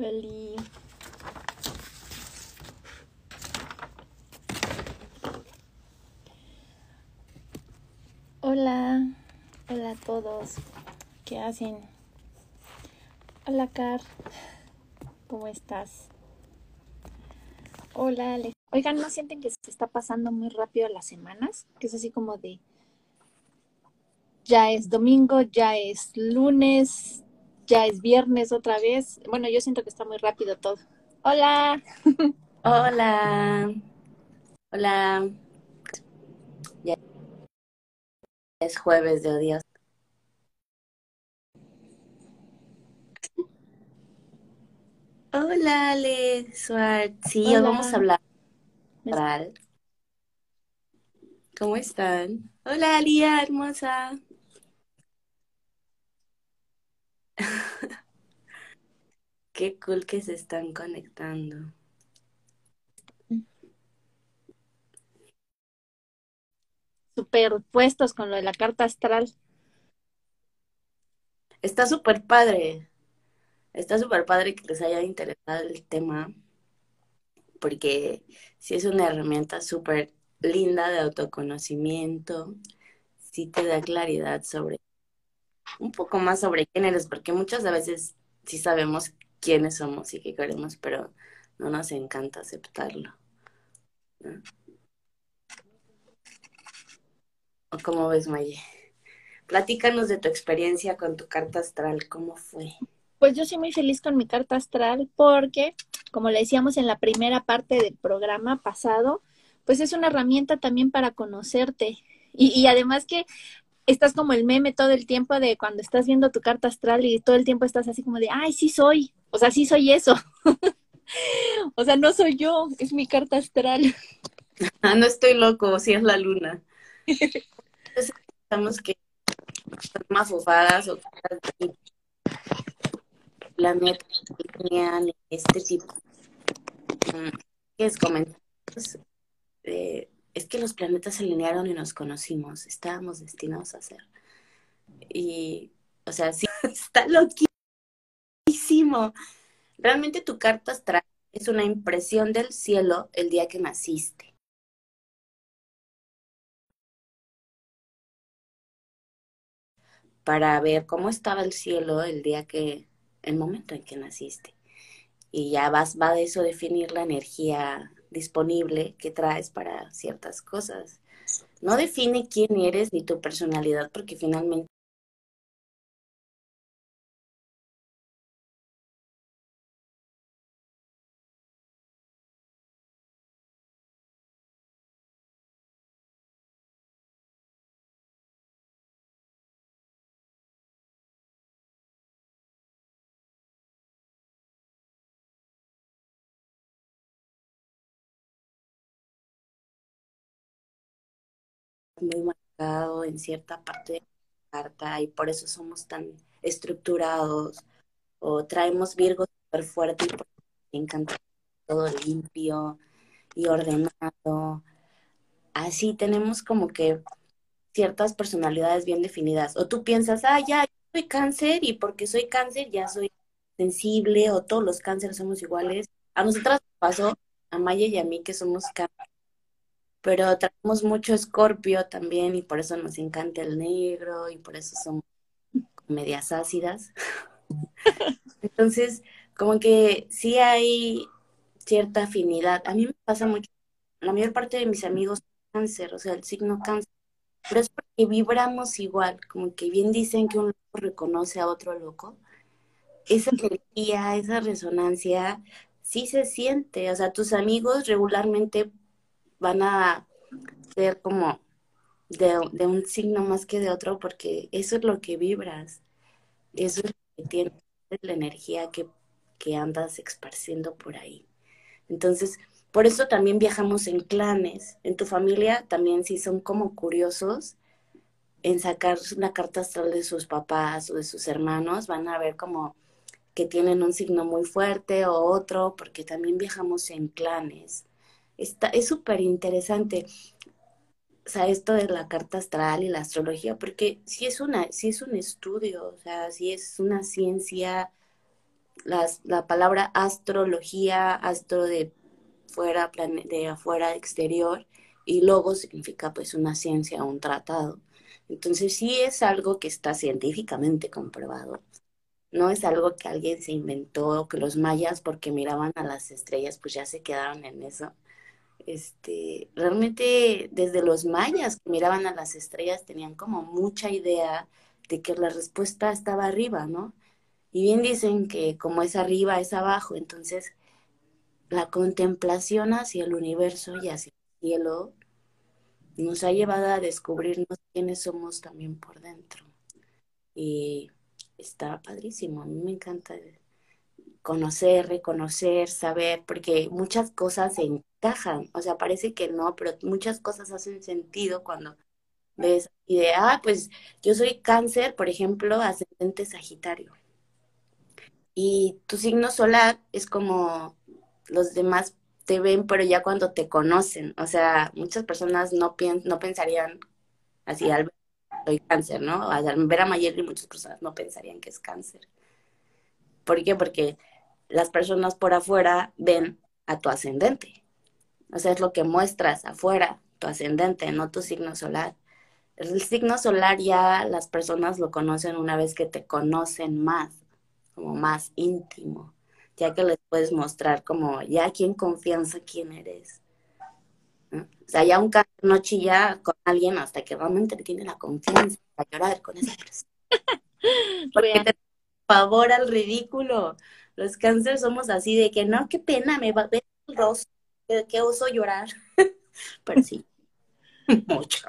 Hola, hola a todos. ¿Qué hacen? Hola, Car. ¿Cómo estás? Hola, Alex. Oigan, ¿no sienten que se está pasando muy rápido las semanas? Que es así como de ya es domingo, ya es lunes, ya es viernes otra vez. Bueno, yo siento que está muy rápido todo. Hola. Hola. Hola. Ya es jueves de odios. Hola, Ale Suárez. Sí, hoy vamos a hablar. ¿Cómo están? Hola, Lía, hermosa. Qué cool que se están conectando. Superpuestos con lo de la carta astral. Está súper padre. Está súper padre que les haya interesado el tema, porque sí es una herramienta súper linda de autoconocimiento, sí te da claridad sobre, un poco más sobre quién eres, porque muchas veces sí sabemos quiénes somos y qué queremos, pero no nos encanta aceptarlo. ¿O cómo ves, Maye? Platícanos de tu experiencia con tu carta astral, ¿cómo fue? Pues yo soy muy feliz con mi carta astral porque, como le decíamos en la primera parte del programa pasado, pues es una herramienta también para conocerte. Y además que estás como el meme todo el tiempo de cuando estás viendo tu carta astral y todo el tiempo estás así como de, ay, sí soy, o sea, sí soy eso. o sea, no soy yo, es mi carta astral. Ah, no estoy loco, sí es la luna. Entonces, pensamos que son mafufadas o tenían este tipo mm, ¿qué es comentarios. Eh, es que los planetas se alinearon y nos conocimos, estábamos destinados a ser. Y, o sea, sí, está loquísimo. Realmente tu carta astral es una impresión del cielo el día que naciste. Para ver cómo estaba el cielo el día que, el momento en que naciste. Y ya vas, va de eso definir la energía disponible que traes para ciertas cosas. No define quién eres ni tu personalidad, porque finalmente muy marcado en cierta parte de la carta y por eso somos tan estructurados o traemos Virgo súper fuerte y por encanta todo limpio y ordenado. Así tenemos como que ciertas personalidades bien definidas. O tú piensas, ah, ya, soy cáncer y porque soy cáncer ya soy sensible o todos los cánceres somos iguales. A nosotras nos pasó, a Maya y a mí, que somos cáncer, pero traemos mucho escorpio también y por eso nos encanta el negro y por eso somos medias ácidas. Entonces, como que sí hay cierta afinidad. A mí me pasa mucho, la mayor parte de mis amigos son cáncer, o sea, el signo cáncer, pero es porque vibramos igual, como que bien dicen que un loco reconoce a otro loco. Esa energía, esa resonancia, sí se siente, o sea, tus amigos regularmente van a ser como de, de un signo más que de otro, porque eso es lo que vibras, eso es lo que tienes, es la energía que, que andas esparciendo por ahí. Entonces, por eso también viajamos en clanes. En tu familia también si son como curiosos en sacar la carta astral de sus papás o de sus hermanos, van a ver como que tienen un signo muy fuerte o otro, porque también viajamos en clanes. Está, es súper interesante, o sea, esto de la carta astral y la astrología, porque sí es una, sí es un estudio, o sea, sí es una ciencia las, la palabra astrología, astro de fuera, de afuera, exterior, y logo significa pues una ciencia, un tratado. Entonces sí es algo que está científicamente comprobado. No es algo que alguien se inventó, que los mayas porque miraban a las estrellas pues ya se quedaron en eso. Este, realmente desde los mayas que miraban a las estrellas tenían como mucha idea de que la respuesta estaba arriba, ¿no? Y bien dicen que como es arriba es abajo, entonces la contemplación hacia el universo y hacia el cielo nos ha llevado a descubrirnos quiénes somos también por dentro. Y está padrísimo, a mí me encanta conocer, reconocer, saber, porque muchas cosas se encajan, o sea, parece que no, pero muchas cosas hacen sentido cuando ves y de, ah, pues yo soy cáncer, por ejemplo, ascendente sagitario. Y tu signo solar es como los demás te ven, pero ya cuando te conocen, o sea, muchas personas no, no pensarían así al soy cáncer, ¿no? Al ver a Mayeli muchas personas no pensarían que es cáncer. ¿Por qué? Porque las personas por afuera ven a tu ascendente. O sea, es lo que muestras afuera, tu ascendente, no tu signo solar. El signo solar ya las personas lo conocen una vez que te conocen más, como más íntimo ya que les puedes mostrar como ya aquí en confianza quién eres. O sea, ya un cáncer no chilla con alguien hasta que realmente tiene la confianza para llorar con esa persona. Porque te favor al ridículo. Los cánceres somos así de que no, qué pena, me va a ver el rostro, que oso llorar. Pero sí, mucho.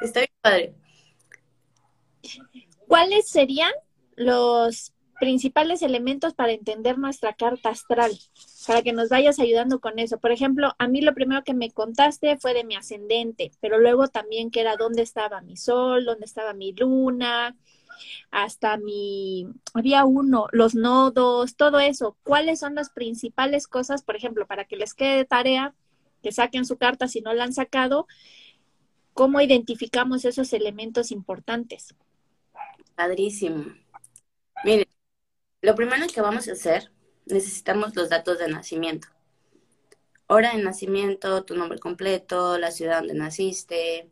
Está bien padre. ¿Cuáles serían los principales elementos para entender nuestra carta astral, para que nos vayas ayudando con eso. Por ejemplo, a mí lo primero que me contaste fue de mi ascendente, pero luego también que era dónde estaba mi sol, dónde estaba mi luna, hasta mi, había uno, los nodos, todo eso. ¿Cuáles son las principales cosas, por ejemplo, para que les quede tarea, que saquen su carta si no la han sacado? ¿Cómo identificamos esos elementos importantes? Padrísimo. Mire, lo primero que vamos a hacer, necesitamos los datos de nacimiento. Hora de nacimiento, tu nombre completo, la ciudad donde naciste.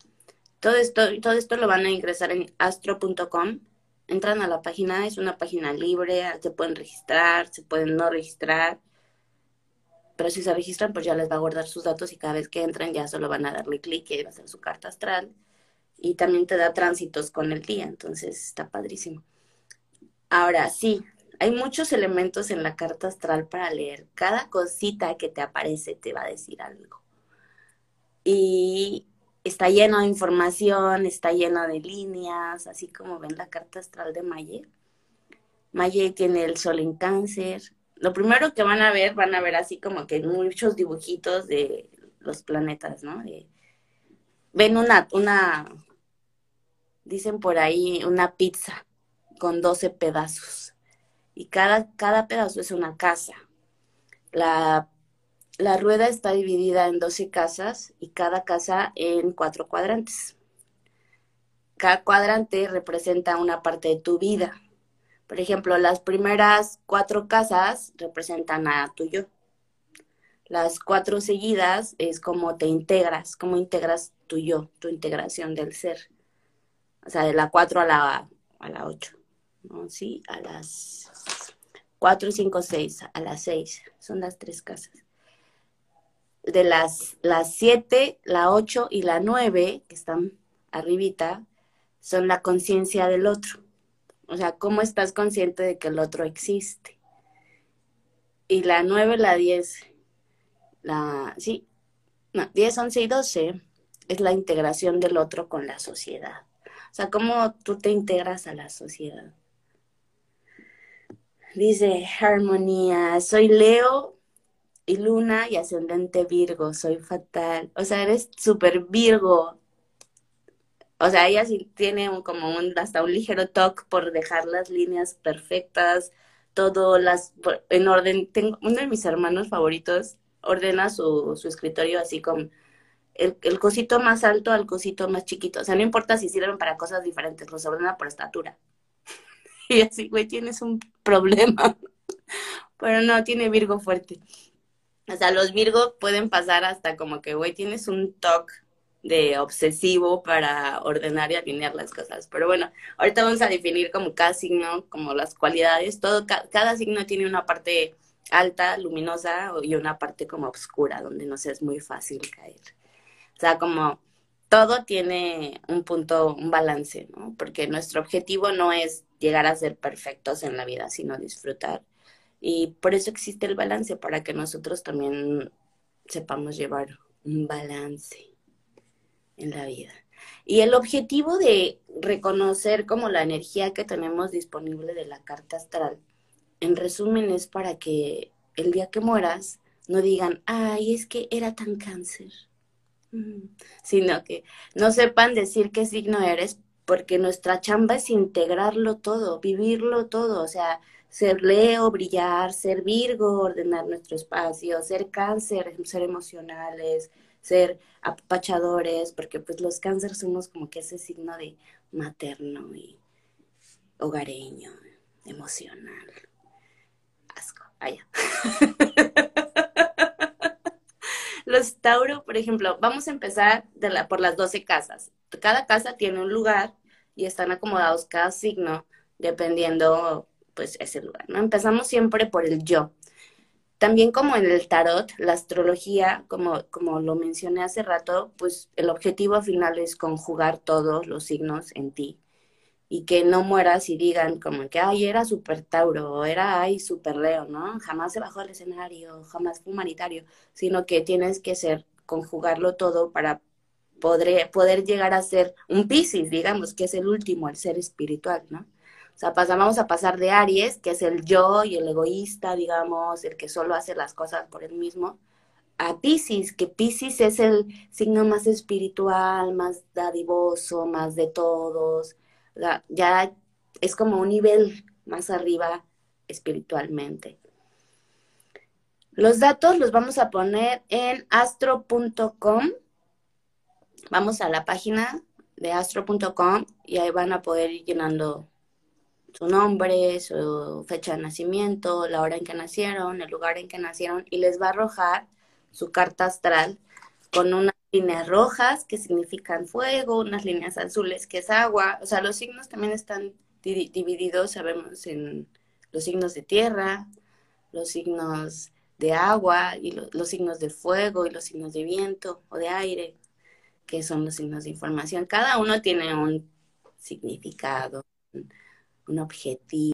Todo esto, todo esto lo van a ingresar en astro.com. Entran a la página, es una página libre, se pueden registrar, se pueden no registrar. Pero si se registran, pues ya les va a guardar sus datos y cada vez que entran ya solo van a darle clic y va a hacer su carta astral. Y también te da tránsitos con el día, entonces está padrísimo. Ahora sí, hay muchos elementos en la carta astral para leer. Cada cosita que te aparece te va a decir algo. Y está lleno de información, está lleno de líneas, así como ven la carta astral de Maye. Maye tiene el sol en cáncer. Lo primero que van a ver, van a ver así como que muchos dibujitos de los planetas, ¿no? ven una, una, dicen por ahí, una pizza con 12 pedazos y cada, cada pedazo es una casa. La, la rueda está dividida en 12 casas y cada casa en cuatro cuadrantes. Cada cuadrante representa una parte de tu vida. Por ejemplo, las primeras cuatro casas representan a tu yo. Las cuatro seguidas es como te integras, cómo integras tu yo, tu integración del ser. O sea, de la cuatro a la, a la ocho. ¿no? Sí, a las 4, 5, 6, a las 6, son las tres casas. De las, las 7, la 8 y la 9, que están arribita, son la conciencia del otro. O sea, cómo estás consciente de que el otro existe. Y la 9, la 10, la, sí, no, 10, 11 y 12 es la integración del otro con la sociedad. O sea, cómo tú te integras a la sociedad. Dice Armonía, soy Leo y Luna y ascendente Virgo, soy fatal. O sea, eres súper Virgo. O sea, ella sí tiene como un, hasta un ligero toque por dejar las líneas perfectas, todo las en orden. Tengo uno de mis hermanos favoritos ordena su, su escritorio así como el, el, cosito más alto al cosito más chiquito. O sea, no importa si sirven para cosas diferentes, los ordena por estatura. Y así, güey, tienes un problema. Pero no, tiene Virgo fuerte. O sea, los Virgos pueden pasar hasta como que, güey, tienes un toque de obsesivo para ordenar y alinear las cosas. Pero bueno, ahorita vamos a definir como cada signo, como las cualidades. Todo, cada signo tiene una parte alta, luminosa y una parte como oscura, donde no sé, es muy fácil caer. O sea, como todo tiene un punto, un balance, ¿no? Porque nuestro objetivo no es llegar a ser perfectos en la vida, sino disfrutar. Y por eso existe el balance, para que nosotros también sepamos llevar un balance en la vida. Y el objetivo de reconocer como la energía que tenemos disponible de la carta astral, en resumen es para que el día que mueras no digan, ay, es que era tan cáncer, mm, sino que no sepan decir qué signo eres, porque nuestra chamba es integrarlo todo, vivirlo todo, o sea, ser Leo, brillar, ser Virgo, ordenar nuestro espacio, ser cáncer, ser emocionales, ser apapachadores, porque pues los cánceres somos como que ese signo de materno y hogareño, emocional. Asco, allá. los Tauro, por ejemplo, vamos a empezar de la, por las 12 casas. Cada casa tiene un lugar y están acomodados cada signo dependiendo pues ese lugar, ¿no? Empezamos siempre por el yo. También como en el tarot, la astrología, como, como lo mencioné hace rato, pues el objetivo final es conjugar todos los signos en ti y que no mueras y digan como que, ay, era super Tauro, o era, ay, super Leo, ¿no? Jamás se bajó al escenario, jamás fue humanitario, sino que tienes que ser, conjugarlo todo para poder, poder llegar a ser un Piscis, digamos, que es el último, el ser espiritual, ¿no? O sea, vamos a pasar de Aries, que es el yo y el egoísta, digamos, el que solo hace las cosas por él mismo, a Pisces, que Pisces es el signo más espiritual, más dadivoso, más de todos. ya es como un nivel más arriba espiritualmente. Los datos los vamos a poner en astro.com. Vamos a la página de astro.com y ahí van a poder ir llenando su nombre, su fecha de nacimiento, la hora en que nacieron, el lugar en que nacieron, y les va a arrojar su carta astral con unas líneas rojas que significan fuego, unas líneas azules que es agua. O sea, los signos también están divididos, sabemos, en los signos de tierra, los signos de agua y los signos de fuego y los signos de viento o de aire, que son los signos de información. Cada uno tiene un significado, un objetivo.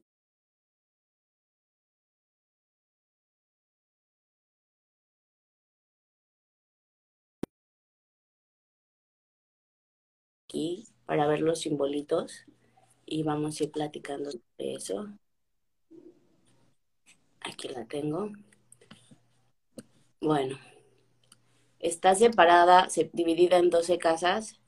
Aquí para ver los simbolitos y vamos a ir platicando de eso. Aquí la tengo. Bueno, está separada, dividida en 12 casas.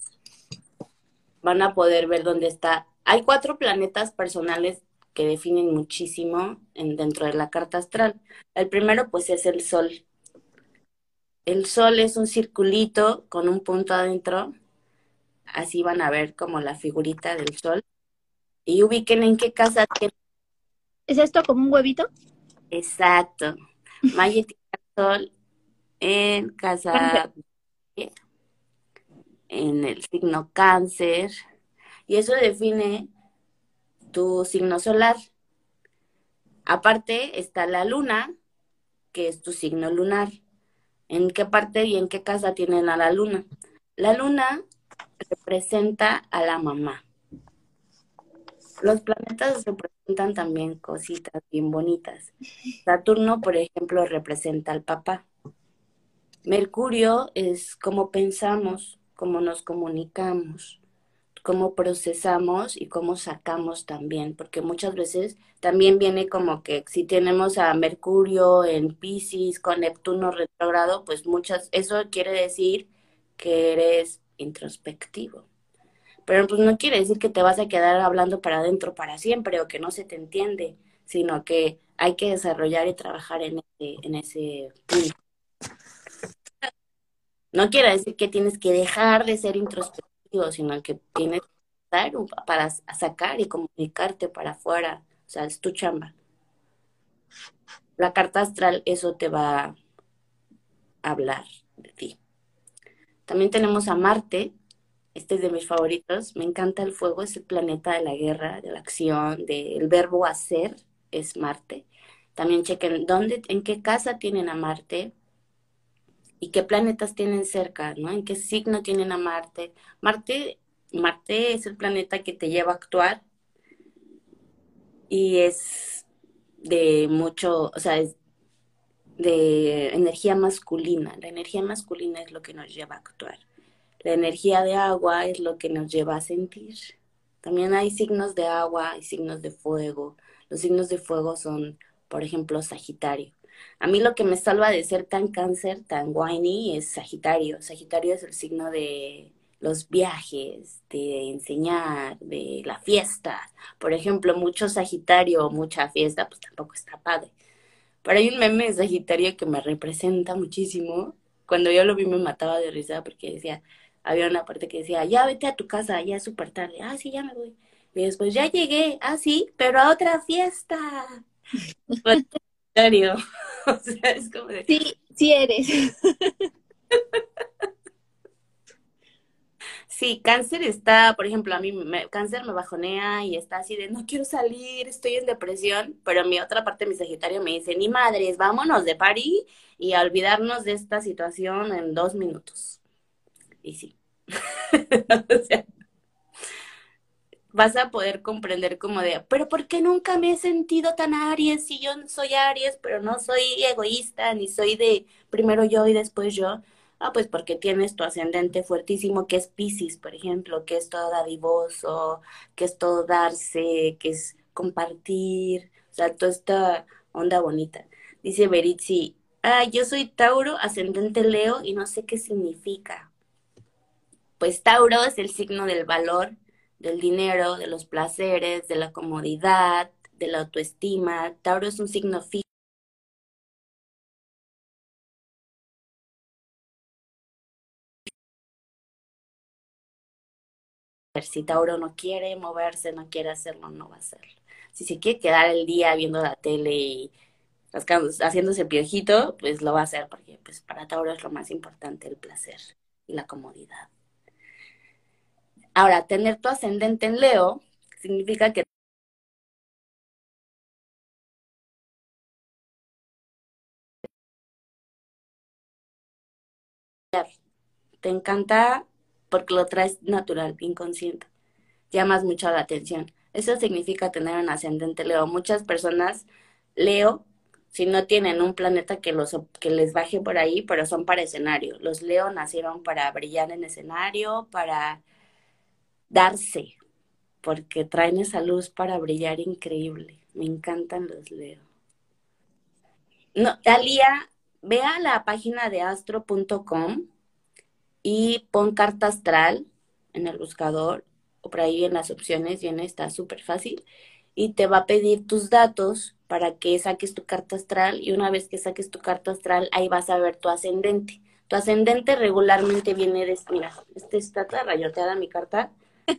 Van a poder ver dónde está hay cuatro planetas personales que definen muchísimo en, dentro de la carta astral. El primero, pues, es el Sol. El Sol es un circulito con un punto adentro. Así van a ver como la figurita del Sol. Y ubiquen en qué casa ¿Es esto como un huevito? Exacto. Maya Sol en casa en el signo cáncer y eso define tu signo solar. Aparte está la luna, que es tu signo lunar. ¿En qué parte y en qué casa tienen a la luna? La luna representa a la mamá. Los planetas representan también cositas bien bonitas. Saturno, por ejemplo, representa al papá. Mercurio es cómo pensamos, cómo nos comunicamos cómo procesamos y cómo sacamos también, porque muchas veces también viene como que si tenemos a Mercurio en Pisces con Neptuno retrogrado, pues muchas, eso quiere decir que eres introspectivo. Pero pues no quiere decir que te vas a quedar hablando para adentro para siempre o que no se te entiende, sino que hay que desarrollar y trabajar en ese, en ese punto. No quiere decir que tienes que dejar de ser introspectivo sino que tienes que para sacar y comunicarte para afuera. O sea, es tu chamba. La carta astral, eso te va a hablar de ti. También tenemos a Marte. Este es de mis favoritos. Me encanta el fuego, es el planeta de la guerra, de la acción, del verbo hacer, es Marte. También chequen dónde, en qué casa tienen a Marte y qué planetas tienen cerca, ¿no? En qué signo tienen a Marte. Marte, Marte es el planeta que te lleva a actuar y es de mucho, o sea, es de energía masculina. La energía masculina es lo que nos lleva a actuar. La energía de agua es lo que nos lleva a sentir. También hay signos de agua y signos de fuego. Los signos de fuego son por ejemplo, Sagitario. A mí lo que me salva de ser tan cáncer, tan whiny, es Sagitario. Sagitario es el signo de los viajes, de enseñar, de la fiesta. Por ejemplo, mucho Sagitario mucha fiesta, pues tampoco está padre. Pero hay un meme de Sagitario que me representa muchísimo. Cuando yo lo vi me mataba de risa porque decía, había una parte que decía, ya vete a tu casa, ya es súper tarde. Ah, sí, ya me voy. Y después, ya llegué. Ah, sí, pero a otra fiesta. serio. O sea, es como de... Sí, sí eres. Sí, cáncer está, por ejemplo, a mí me, cáncer me bajonea y está así de no quiero salir, estoy en depresión, pero mi otra parte mi Sagitario me dice, ni madres, vámonos de París y a olvidarnos de esta situación en dos minutos. Y sí. o sea, vas a poder comprender como de, pero ¿por qué nunca me he sentido tan Aries si yo soy Aries, pero no soy egoísta, ni soy de primero yo y después yo? Ah, pues porque tienes tu ascendente fuertísimo que es Pisces, por ejemplo, que es todo dadivoso, que es todo darse, que es compartir, o sea, toda esta onda bonita. Dice Beritzi, ah, yo soy Tauro, ascendente Leo y no sé qué significa. Pues Tauro es el signo del valor, del dinero, de los placeres, de la comodidad, de la autoestima. Tauro es un signo fijo. Si Tauro no quiere moverse, no quiere hacerlo, no va a hacerlo. Si se quiere quedar el día viendo la tele y haciéndose piojito, pues lo va a hacer porque pues para Tauro es lo más importante el placer y la comodidad. Ahora, tener tu ascendente en Leo significa que te encanta porque lo traes natural, inconsciente. Llamas mucho la atención. Eso significa tener un ascendente Leo. Muchas personas Leo, si no tienen un planeta que, los, que les baje por ahí, pero son para escenario. Los Leo nacieron para brillar en escenario, para darse, porque traen esa luz para brillar increíble. Me encantan los Leo. No, Talía, ve a la página de astro.com y pon carta astral en el buscador o por ahí en las opciones viene, está súper fácil y te va a pedir tus datos para que saques tu carta astral y una vez que saques tu carta astral ahí vas a ver tu ascendente. Tu ascendente regularmente viene de, mira, este está toda rayoteada mi carta,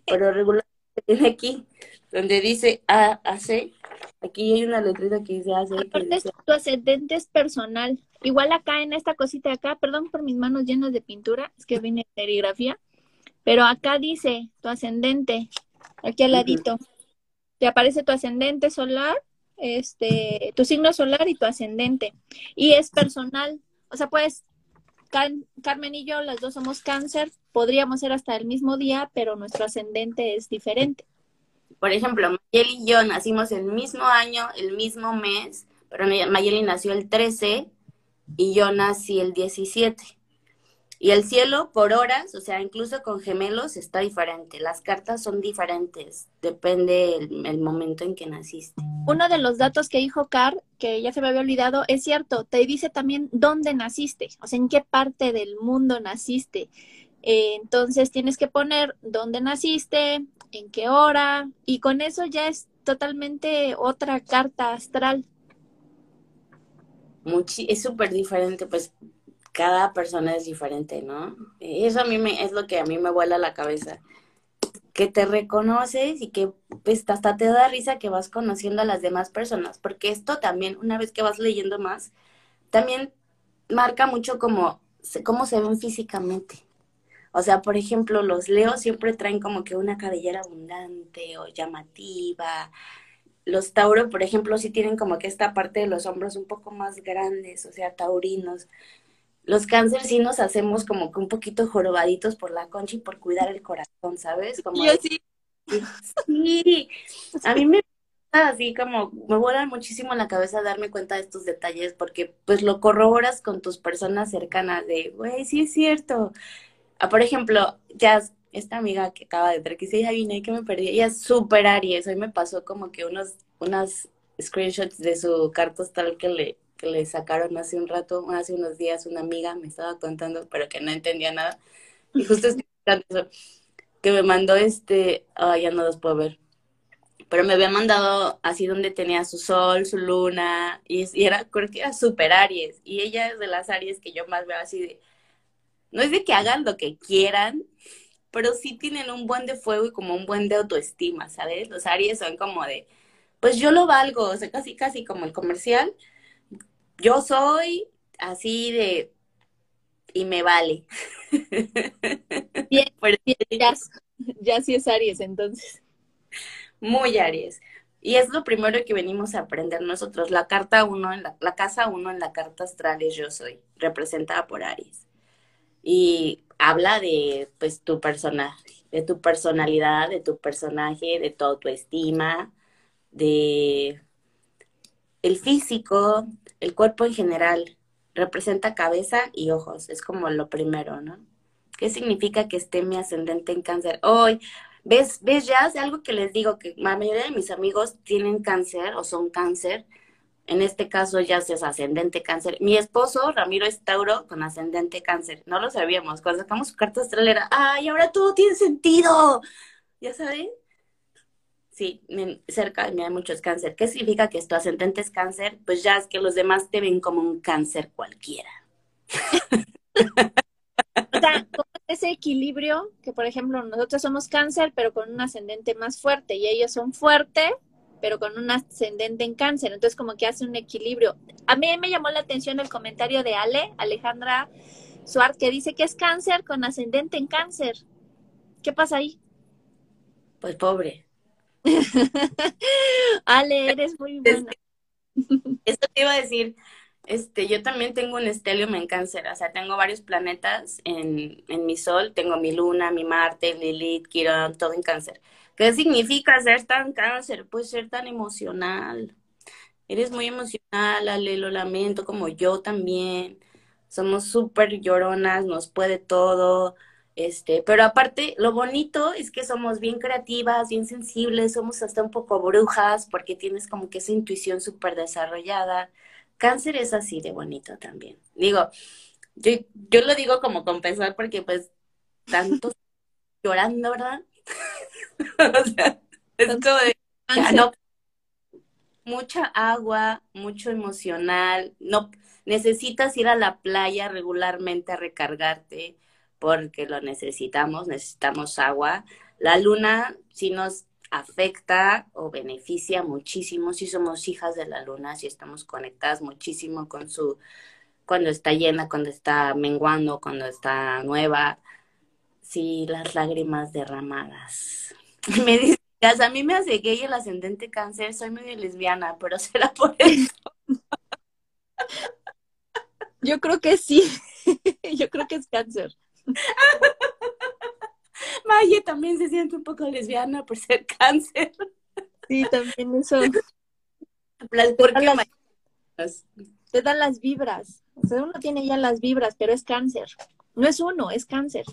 pero regularmente aquí, donde dice A, AC, aquí hay una letrita que dice AC. Aparte, tu ascendente es personal. Igual acá en esta cosita de acá, perdón por mis manos llenas de pintura, es que viene serigrafía, pero acá dice tu ascendente, aquí al ladito. Te aparece tu ascendente solar, este, tu signo solar y tu ascendente. Y es personal. O sea, puedes Carmen y yo, las dos somos cáncer, podríamos ser hasta el mismo día, pero nuestro ascendente es diferente. Por ejemplo, Mayeli y yo nacimos el mismo año, el mismo mes, pero Mayeli nació el 13 y yo nací el 17. Y el cielo por horas, o sea, incluso con gemelos está diferente. Las cartas son diferentes, depende el, momento en que naciste. Uno de los datos que dijo Car, que ya se me había olvidado, es cierto, te dice también dónde naciste, o sea, en qué parte del mundo naciste. Eh, entonces tienes que poner dónde naciste, en qué hora, y con eso ya es totalmente otra carta astral. es súper diferente, pues cada persona es diferente, ¿no? Eso a mí me, es lo que a mí me vuela la cabeza. que te reconoces y que pues, hasta te da risa que vas conociendo a las demás personas, porque esto también, una vez que vas leyendo más, también marca mucho como cómo se ven físicamente. O sea, por ejemplo, los leos siempre traen como que una cabellera abundante o llamativa. Los Tauro, por ejemplo, sí tienen como que esta parte de los hombros un poco más grandes, o sea, taurinos. Los cáncer sí nos hacemos como que un poquito jorobaditos por la concha y por cuidar el corazón, ¿sabes? Como Yo sí. Sí, a mí me así como me vuela muchísimo la cabeza darme cuenta de estos detalles porque pues lo corroboras con tus personas cercanas de, güey, sí es cierto. Ah, por ejemplo, ya esta amiga que acaba de entrar, que se vine que me perdí, ella es súper Aries, hoy me pasó como que unos, unas screenshots de su carta astral que le, que le sacaron hace un rato, hace unos días una amiga me estaba contando, pero que no entendía nada. Y justo estoy eso, que me mandó este, ah, ya no los puedo ver, pero me había mandado así donde tenía su sol, su luna, y, y era, creo que era súper Aries, y ella es de las Aries que yo más veo así de, no es de que hagan lo que quieran, pero sí tienen un buen de fuego y como un buen de autoestima, ¿sabes? Los Aries son como de, pues yo lo valgo, o sea, casi, casi como el comercial, yo soy así de, y me vale. Bien, ya, ya sí es Aries, entonces. Muy Aries. Y es lo primero que venimos a aprender nosotros. La carta uno, en la, la casa uno en la carta astral es yo soy, representada por Aries. Y habla de pues tu personaje, de tu personalidad, de tu personaje, de tu autoestima, de el físico, el cuerpo en general. Representa cabeza y ojos, es como lo primero, ¿no? ¿Qué significa que esté mi ascendente en cáncer? Hoy, ¿ves, ves ya? Es algo que les digo, que la mayoría de mis amigos tienen cáncer o son cáncer. En este caso ya es ascendente cáncer. Mi esposo, Ramiro, es Tauro con ascendente cáncer. No lo sabíamos. Cuando sacamos su carta astral era, ¡ay, ahora todo tiene sentido! ¿Ya saben? Sí, cerca de mí hay muchos cáncer. ¿Qué significa que tu ascendente es cáncer? Pues ya es que los demás te ven como un cáncer cualquiera. o sea, ese equilibrio que, por ejemplo, nosotros somos cáncer, pero con un ascendente más fuerte, y ellos son fuerte, pero con un ascendente en cáncer. Entonces, como que hace un equilibrio. A mí me llamó la atención el comentario de Ale, Alejandra Suárez, que dice que es cáncer con ascendente en cáncer. ¿Qué pasa ahí? Pues pobre. Ale, eres muy buena. Esto te iba a decir, este, yo también tengo un estelium en cáncer, o sea, tengo varios planetas en, en mi sol, tengo mi luna, mi Marte, Lilith, Quirón, todo en cáncer. ¿Qué significa ser tan cáncer? Pues ser tan emocional. Eres muy emocional, Ale, lo lamento, como yo también. Somos súper lloronas, nos puede todo. Este, pero aparte, lo bonito es que somos bien creativas, bien sensibles, somos hasta un poco brujas, porque tienes como que esa intuición súper desarrollada. Cáncer es así de bonito también. Digo, yo, yo lo digo como compensar porque pues tanto llorando, ¿verdad? o sea, es como de, no, mucha agua, mucho emocional, no necesitas ir a la playa regularmente a recargarte porque lo necesitamos, necesitamos agua. La luna sí nos afecta o beneficia muchísimo si somos hijas de la luna, si estamos conectadas muchísimo con su, cuando está llena, cuando está menguando, cuando está nueva, sí, las lágrimas derramadas. Me dice, a mí me hace gay el ascendente cáncer, soy medio lesbiana, pero será por eso. Yo creo que sí, yo creo que es cáncer. Maya también se siente un poco lesbiana por ser cáncer. Sí, también eso. ¿Por qué te dan las vibras. O sea, uno tiene ya las vibras, pero es cáncer. No es uno, es cáncer.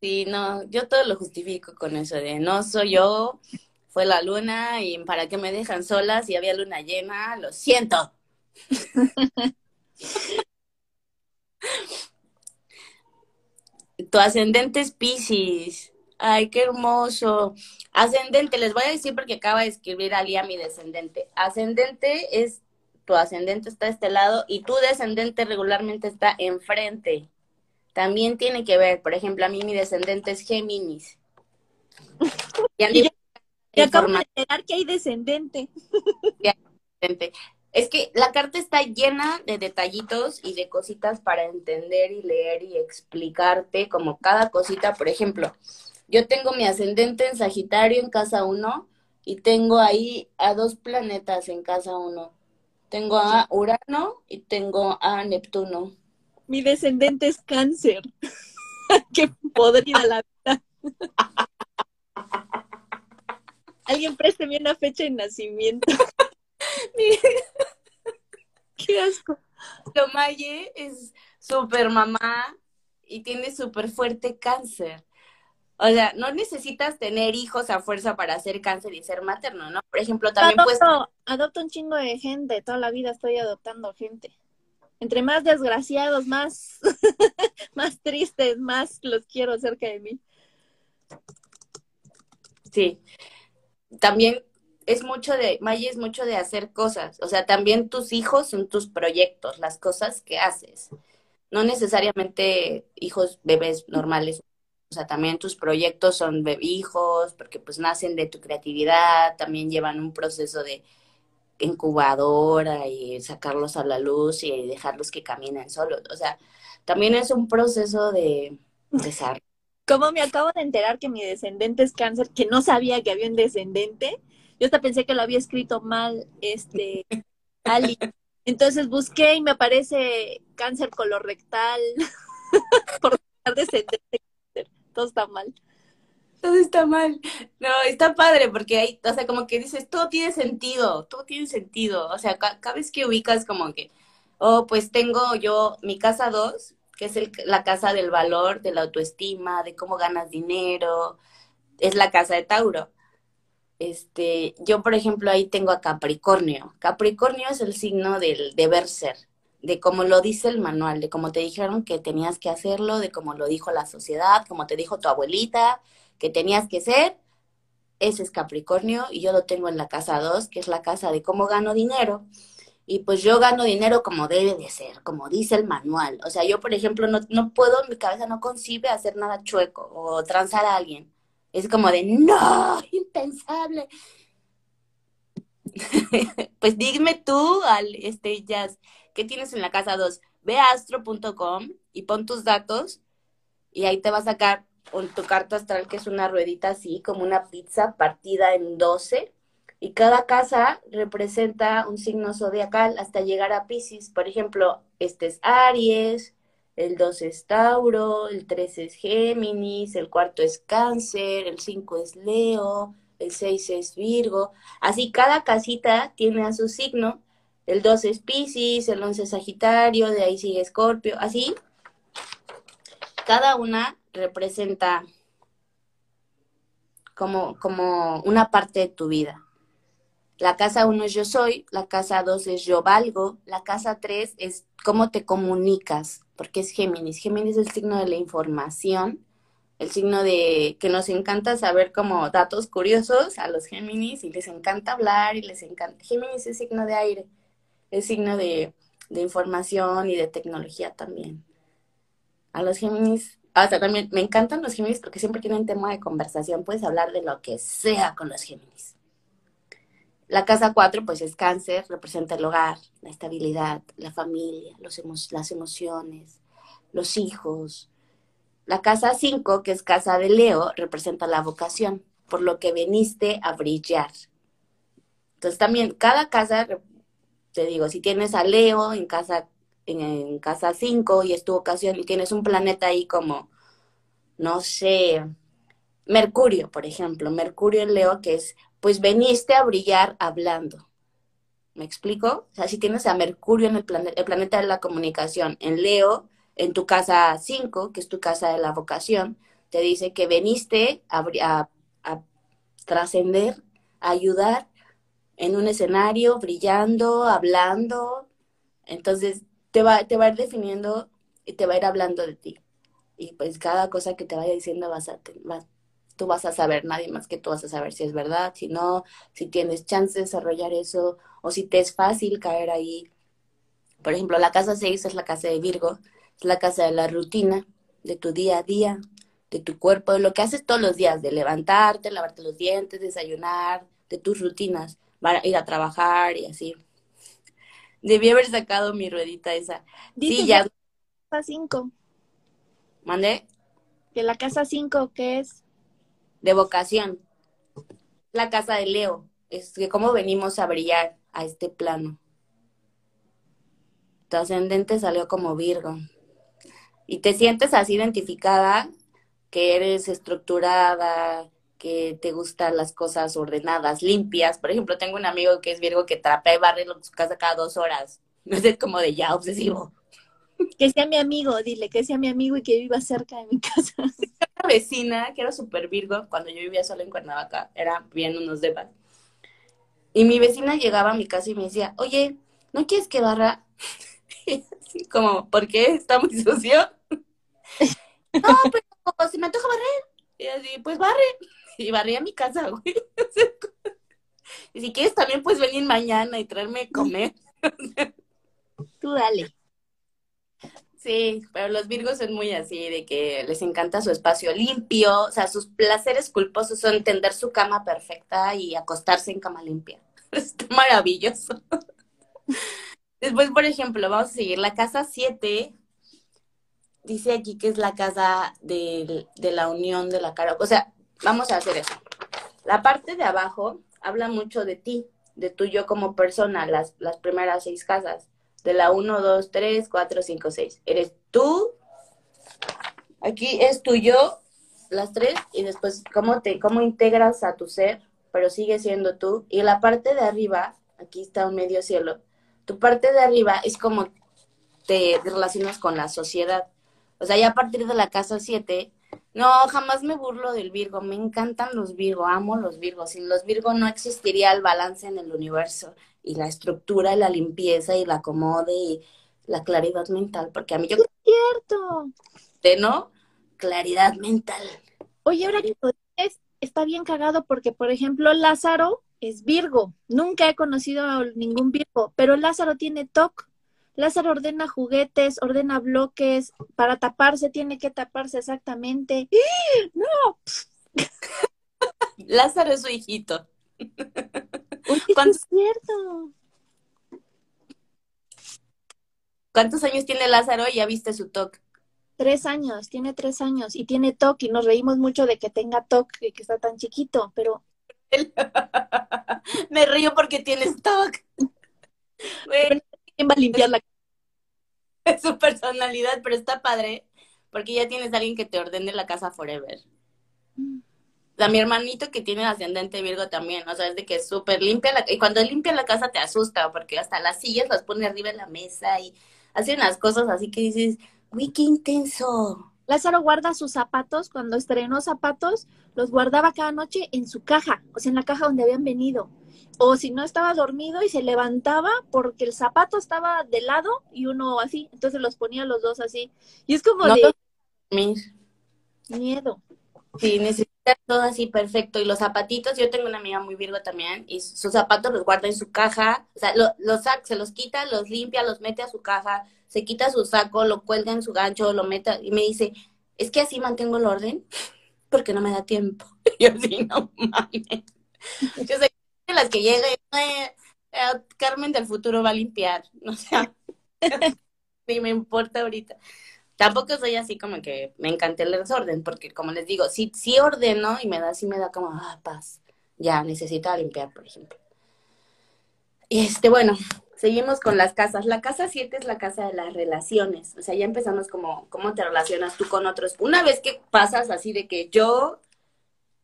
Sí, no, yo todo lo justifico con eso de no soy yo, fue la luna y para qué me dejan solas si había luna llena, lo siento. tu ascendente es Pisces. Ay, qué hermoso. Ascendente, les voy a decir porque acaba de escribir Ali a mi descendente. Ascendente es, tu ascendente está a este lado y tu descendente regularmente está enfrente. También tiene que ver, por ejemplo, a mí mi descendente es Géminis. Y, y acabo de enterar que hay descendente. Es que la carta está llena de detallitos y de cositas para entender y leer y explicarte como cada cosita. Por ejemplo, yo tengo mi ascendente en Sagitario en casa 1 y tengo ahí a dos planetas en casa 1. Tengo a Urano y tengo a Neptuno. Mi descendente es cáncer. Qué podrida la vida. Alguien présteme una fecha de nacimiento. Qué asco. Tomaye es súper mamá y tiene súper fuerte cáncer. O sea, no necesitas tener hijos a fuerza para hacer cáncer y ser materno, ¿no? Por ejemplo, también pues... Adopto un chingo de gente, toda la vida estoy adoptando gente. Entre más desgraciados, más, más tristes, más los quiero cerca de mí. Sí. También es mucho de, Maya es mucho de hacer cosas. O sea, también tus hijos son tus proyectos, las cosas que haces. No necesariamente hijos, bebés normales. O sea, también tus proyectos son hijos, porque pues nacen de tu creatividad, también llevan un proceso de incubadora y sacarlos a la luz y dejarlos que caminen solos. O sea, también es un proceso de desarrollo. Como me acabo de enterar que mi descendente es cáncer, que no sabía que había un descendente, yo hasta pensé que lo había escrito mal, este, Ali. Entonces busqué y me aparece cáncer colorectal por descendente. Todo está mal. Todo está mal. No, está padre porque hay, o sea, como que dices, todo tiene sentido, todo tiene sentido. O sea, cada vez que ubicas como que, oh, pues tengo yo mi casa 2, que es el, la casa del valor, de la autoestima, de cómo ganas dinero, es la casa de Tauro este, yo por ejemplo ahí tengo a Capricornio. Capricornio es el signo del deber ser, de cómo lo dice el manual, de cómo te dijeron que tenías que hacerlo, de cómo lo dijo la sociedad, como te dijo tu abuelita, que tenías que ser. Ese es Capricornio y yo lo tengo en la casa 2, que es la casa de cómo gano dinero. Y pues yo gano dinero como debe de ser, como dice el manual. O sea, yo, por ejemplo, no, no puedo, mi cabeza no concibe hacer nada chueco o transar a alguien. Es como de, no, impensable. pues dime tú, al este jazz, ¿qué tienes en la casa 2? Ve a astro.com y pon tus datos y ahí te va a sacar tu carta astral, que es una ruedita así, como una pizza partida en 12. Y cada casa representa un signo zodiacal hasta llegar a Pisces. Por ejemplo, este es Aries, el 2 es Tauro, el 3 es Géminis, el cuarto es Cáncer, el 5 es Leo, el 6 es Virgo. Así cada casita tiene a su signo. El 2 es Pisces, el 11 es Sagitario, de ahí sigue Escorpio. Así, cada una representa como, como una parte de tu vida. La casa 1 es yo soy, la casa 2 es yo valgo, la casa 3 es cómo te comunicas, porque es Géminis. Géminis es el signo de la información, el signo de que nos encanta saber como datos curiosos a los Géminis y les encanta hablar y les encanta. Géminis es signo de aire, es signo de, de información y de tecnología también. A los Géminis, hasta también me encantan los Géminis porque siempre tienen tema de conversación, puedes hablar de lo que sea con los Géminis. La casa 4, pues es cáncer, representa el hogar, la estabilidad, la familia, los las emociones, los hijos. La casa 5, que es casa de Leo, representa la vocación, por lo que veniste a brillar. Entonces también cada casa, te digo, si tienes a Leo en casa en, en casa 5 y es tu vocación y tienes un planeta ahí como, no sé, Mercurio, por ejemplo, Mercurio en Leo, que es pues veniste a brillar hablando. ¿Me explico? O sea, si tienes a Mercurio en el, el planeta de la comunicación, en Leo, en tu casa 5, que es tu casa de la vocación, te dice que veniste a, a trascender, a ayudar en un escenario, brillando, hablando. Entonces, te va, te va a ir definiendo y te va a ir hablando de ti. Y pues cada cosa que te vaya diciendo vas a, vas, tú vas a saber, nadie más que tú vas a saber si es verdad, si no, si tienes chance de desarrollar eso o si te es fácil caer ahí. Por ejemplo, la casa 6 es la casa de Virgo, es la casa de la rutina, de tu día a día, de tu cuerpo, de lo que haces todos los días, de levantarte, lavarte los dientes, desayunar, de tus rutinas, ir a trabajar y así. Debí haber sacado mi ruedita esa. sí, ya. Casa 5. ¿Mandé? ¿De la casa 5 qué es? De vocación. La casa de Leo. Es que cómo venimos a brillar a este plano. Tu ascendente salió como Virgo. Y te sientes así identificada, que eres estructurada, que te gustan las cosas ordenadas, limpias. Por ejemplo, tengo un amigo que es Virgo que trapea y barre su casa cada dos horas. No es como de ya obsesivo. Que sea mi amigo, dile, que sea mi amigo y que viva cerca de mi casa. Una vecina que era súper Virgo, cuando yo vivía sola en Cuernavaca, era bien unos depas. Y mi vecina llegaba a mi casa y me decía, oye, ¿no quieres que barra? Así como, ¿por qué? ¿Está muy sucio? no, pero se me antoja barrer. Y así, pues barre. y barría mi casa, güey. y si quieres también puedes venir mañana y traerme a comer. Tú dale. Sí, pero los virgos son muy así, de que les encanta su espacio limpio, o sea, sus placeres culposos son tender su cama perfecta y acostarse en cama limpia. Está maravilloso. Después, por ejemplo, vamos a seguir la casa 7. Dice aquí que es la casa de, la unión de la cara. O sea, Vamos a hacer eso. La parte de abajo habla mucho de ti, de tu yo como persona, las primeras seis casas. De la 1, 2, 3, 4, 5, 6. Eres tú. Aquí es tu yo, las tres, y después cómo te, cómo integras a tu ser, pero sigue siendo tú. Y la parte de arriba, aquí está un medio cielo. Tu parte de arriba es como te relacionas con la sociedad. O sea, ya a partir de la casa 7 no, jamás me burlo del Virgo. Me encantan los Virgo, amo los Virgos. Sin los Virgo no existiría el balance en el universo y la estructura y la limpieza y la acomode y la claridad mental. Porque a mí yo... Es cierto. ¿De no? Claridad mental. Oye, ahora que lo dices, está bien cagado porque, por ejemplo, Lázaro es Virgo. Nunca he conocido a ningún Virgo, pero Lázaro tiene TOC. Lázaro ordena juguetes, ordena bloques, para taparse tiene que taparse exactamente. ¡No! Lázaro es su hijito. ¿Cuántos... Es cierto. ¿Cuántos años tiene Lázaro? Ya viste su TOC. Tres años, tiene tres años y tiene TOC y nos reímos mucho de que tenga TOC y que está tan chiquito, pero... Me río porque tienes TOC. ¿Quién va a limpiar la Es su personalidad, pero está padre porque ya tienes a alguien que te ordene la casa forever. O sea, mi hermanito que tiene ascendente Virgo también, o sea, es de que es súper limpia la, y cuando limpia la casa te asusta porque hasta las sillas las pone arriba en la mesa y hace unas cosas así que dices, uy, qué intenso. Lázaro guarda sus zapatos, cuando estrenó zapatos, los guardaba cada noche en su caja, o sea, en la caja donde habían venido o si no estaba dormido y se levantaba porque el zapato estaba de lado y uno así, entonces los ponía los dos así. Y es como de miedo. Sí, necesita todo así perfecto. Y los zapatitos, yo tengo una amiga muy virgo también, y sus zapatos los guarda en su caja, o sea, los se los quita, los limpia, los mete a su caja, se quita su saco, lo cuelga en su gancho, lo mete, y me dice, es que así mantengo el orden, porque no me da tiempo. Y así, no mames. Yo sé las que llegue, eh, Carmen del futuro va a limpiar, o sea, ni me importa ahorita. Tampoco soy así como que me encanta el desorden, porque como les digo, sí, sí ordeno y me da, sí me da como, ah, paz, ya necesito limpiar, por ejemplo. Y este, bueno, seguimos con las casas. La casa 7 es la casa de las relaciones. O sea, ya empezamos como, cómo te relacionas tú con otros. Una vez que pasas así de que yo,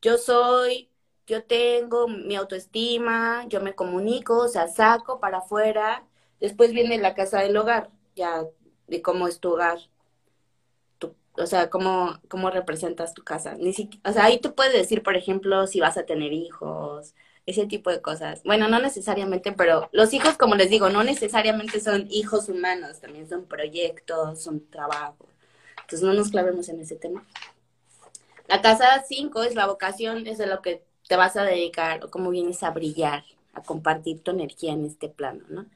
yo soy yo tengo mi autoestima, yo me comunico, o sea, saco para afuera. Después viene la casa del hogar, ya de cómo es tu hogar. O sea, cómo, cómo representas tu casa. Ni o sea, ahí tú puedes decir, por ejemplo, si vas a tener hijos, ese tipo de cosas. Bueno, no necesariamente, pero los hijos, como les digo, no necesariamente son hijos humanos, también son proyectos, son trabajo. Entonces no nos clavemos en ese tema. La casa 5 es la vocación, es de lo que te vas a dedicar o cómo vienes a brillar, a compartir tu energía en este plano, ¿no?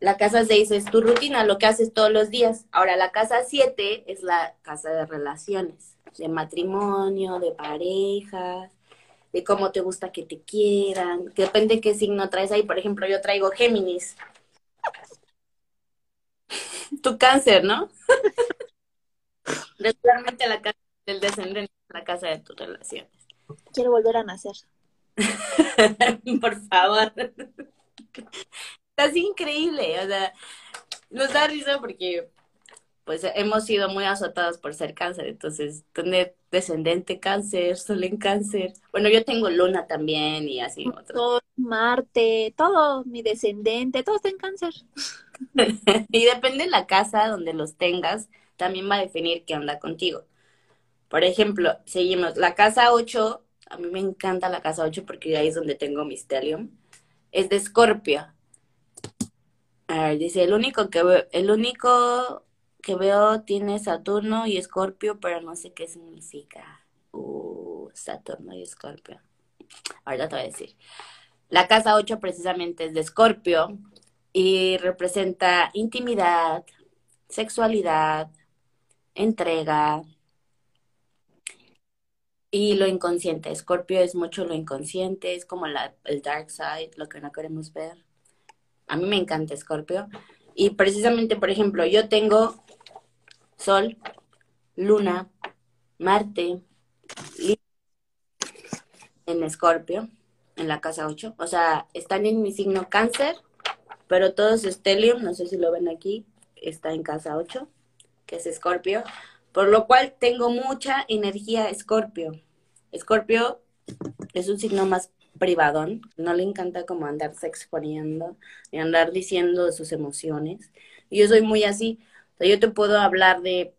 La casa 6 es tu rutina, lo que haces todos los días. Ahora, la casa 7 es la casa de relaciones, de matrimonio, de parejas, de cómo te gusta que te quieran. Depende qué signo traes ahí. Por ejemplo, yo traigo Géminis. Tu cáncer, ¿no? Regularmente la casa del descendente es la casa de tus relaciones. Quiero volver a nacer. Por favor. Estás increíble, o sea, nos da risa porque pues hemos sido muy azotados por ser cáncer, entonces tener descendente cáncer, sol en cáncer, bueno, yo tengo luna también y así. Todo, Marte, todo, mi descendente, todo está en cáncer. y depende de la casa donde los tengas, también va a definir qué onda contigo. Por ejemplo, seguimos, la casa 8, a mí me encanta la casa 8 porque ahí es donde tengo mi stellium, es de Escorpio. A ver, dice, el único que veo, el único que veo tiene Saturno y Escorpio, pero no sé qué significa. Uh, Saturno y Escorpio. Ahora te voy a decir. La casa 8 precisamente es de Escorpio y representa intimidad, sexualidad, entrega y lo inconsciente. Escorpio es mucho lo inconsciente, es como la, el dark side, lo que no queremos ver. A mí me encanta Escorpio. Y precisamente, por ejemplo, yo tengo Sol, Luna, Marte, en Escorpio, en la casa 8. O sea, están en mi signo cáncer, pero todos Stellium, no sé si lo ven aquí, está en casa 8, que es Escorpio, por lo cual tengo mucha energía Escorpio. Escorpio es un signo más privadón, no le encanta como andarse exponiendo y andar diciendo sus emociones. Y yo soy muy así, o sea, yo te puedo hablar de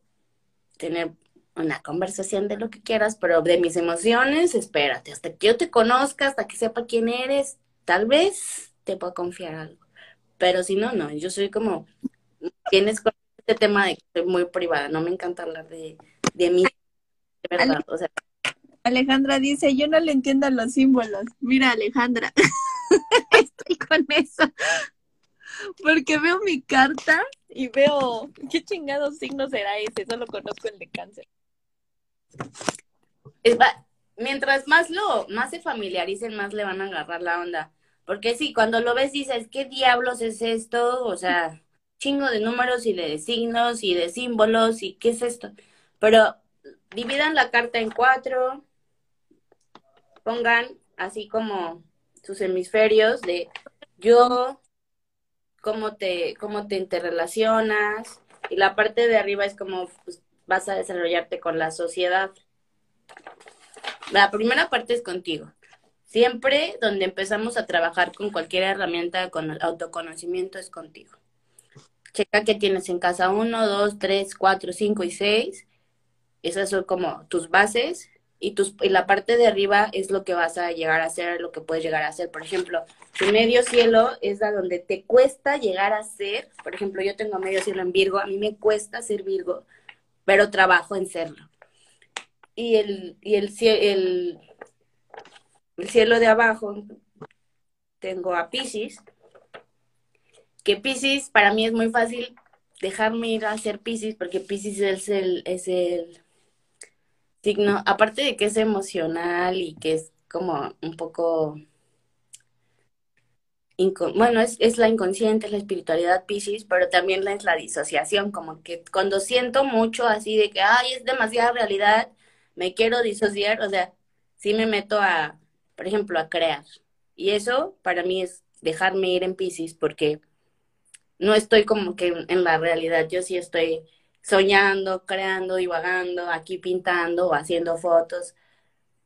tener una conversación de lo que quieras, pero de mis emociones, espérate, hasta que yo te conozca, hasta que sepa quién eres, tal vez te pueda confiar algo. Pero si no, no, yo soy como, tienes este tema de que soy muy privada, no me encanta hablar de, de mí, de verdad, o sea. Alejandra dice, yo no le entiendo los símbolos. Mira, Alejandra, estoy con eso. Porque veo mi carta y veo, ¿qué chingado signo será ese? Solo conozco el de cáncer. mientras más lo, más se familiaricen, más le van a agarrar la onda. Porque sí, cuando lo ves dices, ¿qué diablos es esto? O sea, chingo de números y de signos y de símbolos y qué es esto. Pero dividan la carta en cuatro, pongan así como sus hemisferios de yo, cómo te, cómo te interrelacionas, y la parte de arriba es como pues, vas a desarrollarte con la sociedad. La primera parte es contigo. Siempre donde empezamos a trabajar con cualquier herramienta con el autoconocimiento es contigo. Checa qué tienes en casa 1, 2, 3, 4, 5 y 6. Esas son como tus bases y, tus, y la parte de arriba es lo que vas a llegar a hacer, lo que puedes llegar a hacer. Por ejemplo, tu medio cielo es a donde te cuesta llegar a ser. Por ejemplo, yo tengo medio cielo en Virgo, a mí me cuesta ser Virgo, pero trabajo en serlo. Y el, y el, el, el cielo de abajo, tengo a Pisces, que Pisces para mí es muy fácil dejarme ir a ser Pisces, porque Pisces es el, es el signo, aparte de que es emocional y que es como un poco, bueno, es, es, la inconsciente, es la espiritualidad Pisces, pero también es la disociación, como que cuando siento mucho así de que, ay, es demasiada realidad, me quiero disociar, o sea, sí me meto a por ejemplo, a crear. Y eso para mí es dejarme ir en Pisces porque no estoy como que en la realidad, yo sí estoy soñando, creando, divagando, aquí pintando o haciendo fotos.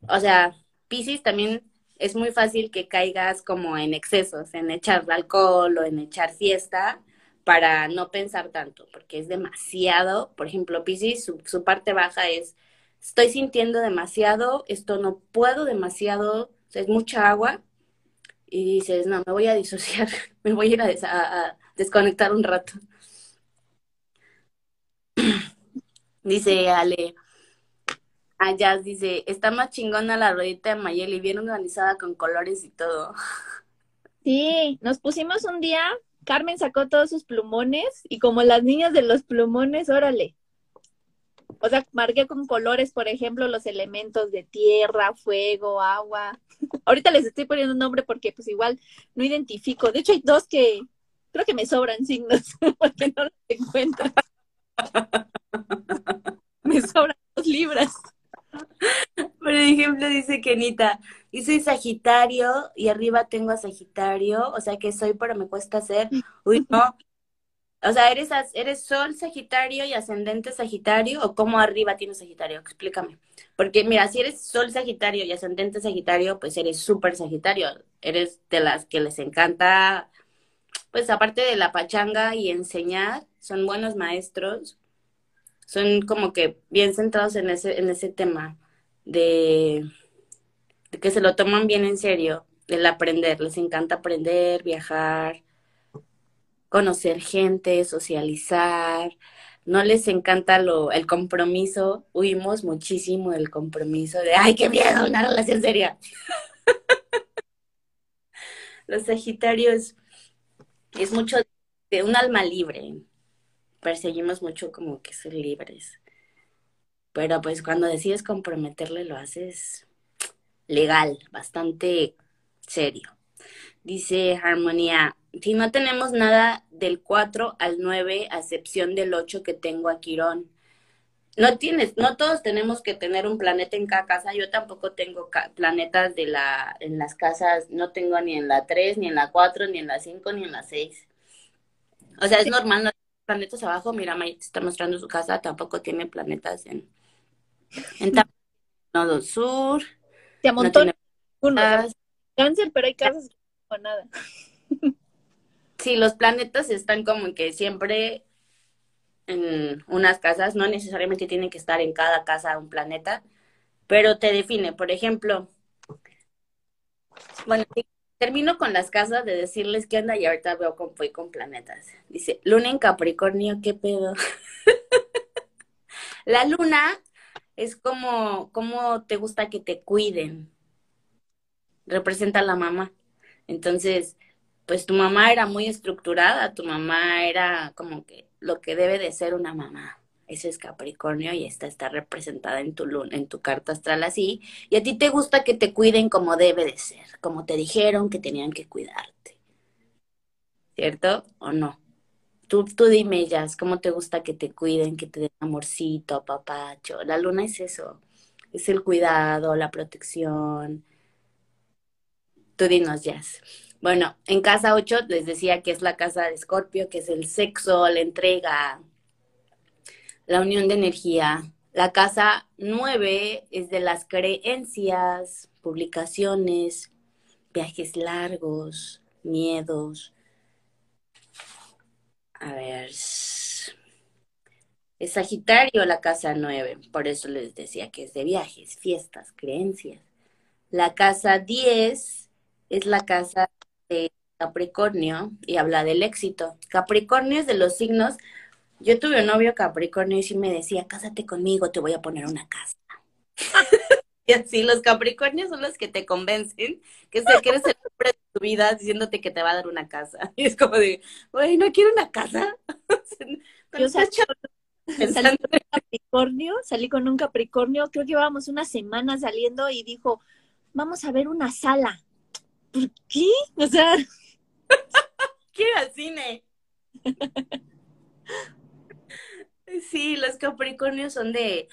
O sea, Pisces también es muy fácil que caigas como en excesos, en echar alcohol o en echar fiesta para no pensar tanto, porque es demasiado, por ejemplo, Pisces, su, su parte baja es, estoy sintiendo demasiado, esto no puedo demasiado, es mucha agua y dices, no, me voy a disociar, me voy a ir a, desconectar un rato. dice Ale, allá dice, está más chingona la ruedita de Mayeli, bien organizada con colores y todo. Sí, nos pusimos un día Carmen sacó todos sus plumones y como las niñas de los plumones, órale. O sea, marqué con colores, por ejemplo, los elementos de tierra, fuego, agua. Ahorita les estoy poniendo un nombre porque pues igual no identifico. De hecho, hay dos que creo que me sobran signos porque no los encuentro. me sobran dos libras. Por ejemplo, dice Kenita, y soy Sagitario y arriba tengo a Sagitario, o sea que soy, pero me cuesta ser. Uy, no. O sea, ¿eres, ¿eres Sol Sagitario y ascendente Sagitario o cómo arriba tienes Sagitario? Explícame. Porque mira, si eres Sol Sagitario y ascendente Sagitario, pues eres súper Sagitario. Eres de las que les encanta, pues aparte de la pachanga y enseñar, son buenos maestros son como que bien centrados en ese, en ese tema de, que se lo toman bien en serio, el aprender, les encanta aprender, viajar, conocer gente, socializar, no les encanta lo, el compromiso, huimos muchísimo del compromiso de, ay, qué miedo, una relación seria. Los Sagitarios es mucho de un alma libre, perseguimos mucho como que ser libres. Pero pues cuando decides comprometerle lo haces legal, bastante serio. Dice Armonía, si no tenemos nada del 4 al 9, a excepción del 8 que tengo a Quirón. No tienes, no todos tenemos que tener un planeta en cada casa. Yo tampoco tengo planetas de la, en las casas, no tengo ni en la 3, ni en la 4, ni en la 5, ni en la 6. O sea, es normal, no planetas abajo. Mira, May está mostrando su casa, tampoco tiene planetas en, en nodo sur. Amontona no cáncer, pero hay casas con nada. Sí, los planetas están como que siempre en unas casas, no necesariamente tienen que estar en cada casa un planeta, pero te define, por ejemplo, bueno, Termino con las casas de decirles qué onda y ahorita veo cómo fue con planetas. Dice, luna en Capricornio, ¿qué pedo? la luna es como, como te gusta que te cuiden. Representa a la mamá. Entonces, pues tu mamá era muy estructurada, tu mamá era como que lo que debe de ser una mamá ese es Capricornio y esta está representada en tu luna, en tu carta astral así, y a ti te gusta que te cuiden como debe de ser, como te dijeron que tenían que cuidarte. ¿Cierto o no? Tú, tú dime, Jazz, ¿cómo te gusta que te cuiden, que te den amorcito, papacho? La luna es eso, es el cuidado, la protección. Tú dinos, Jazz. Bueno, en casa 8 les decía que es la casa de Escorpio, que es el sexo, la entrega, la unión de energía. La casa nueve es de las creencias, publicaciones, viajes largos, miedos. A ver. Es Sagitario la casa nueve, por eso les decía que es de viajes, fiestas, creencias. La casa 10 es la casa de Capricornio y habla del éxito. Capricornio es de los signos yo tuve un novio Capricornio y sí me decía, cásate conmigo, te voy a poner una casa. y así, los Capricornios son los que te convencen que, se, que eres el hombre de tu vida diciéndote que te va a dar una casa. Y es como de, güey, no quiero una casa. Yo salí, salí con un Capricornio, salí con un Capricornio, creo que íbamos una semana saliendo y dijo, vamos a ver una sala. ¿Por qué? O sea... quiero al cine. Sí, los Capricornios son de,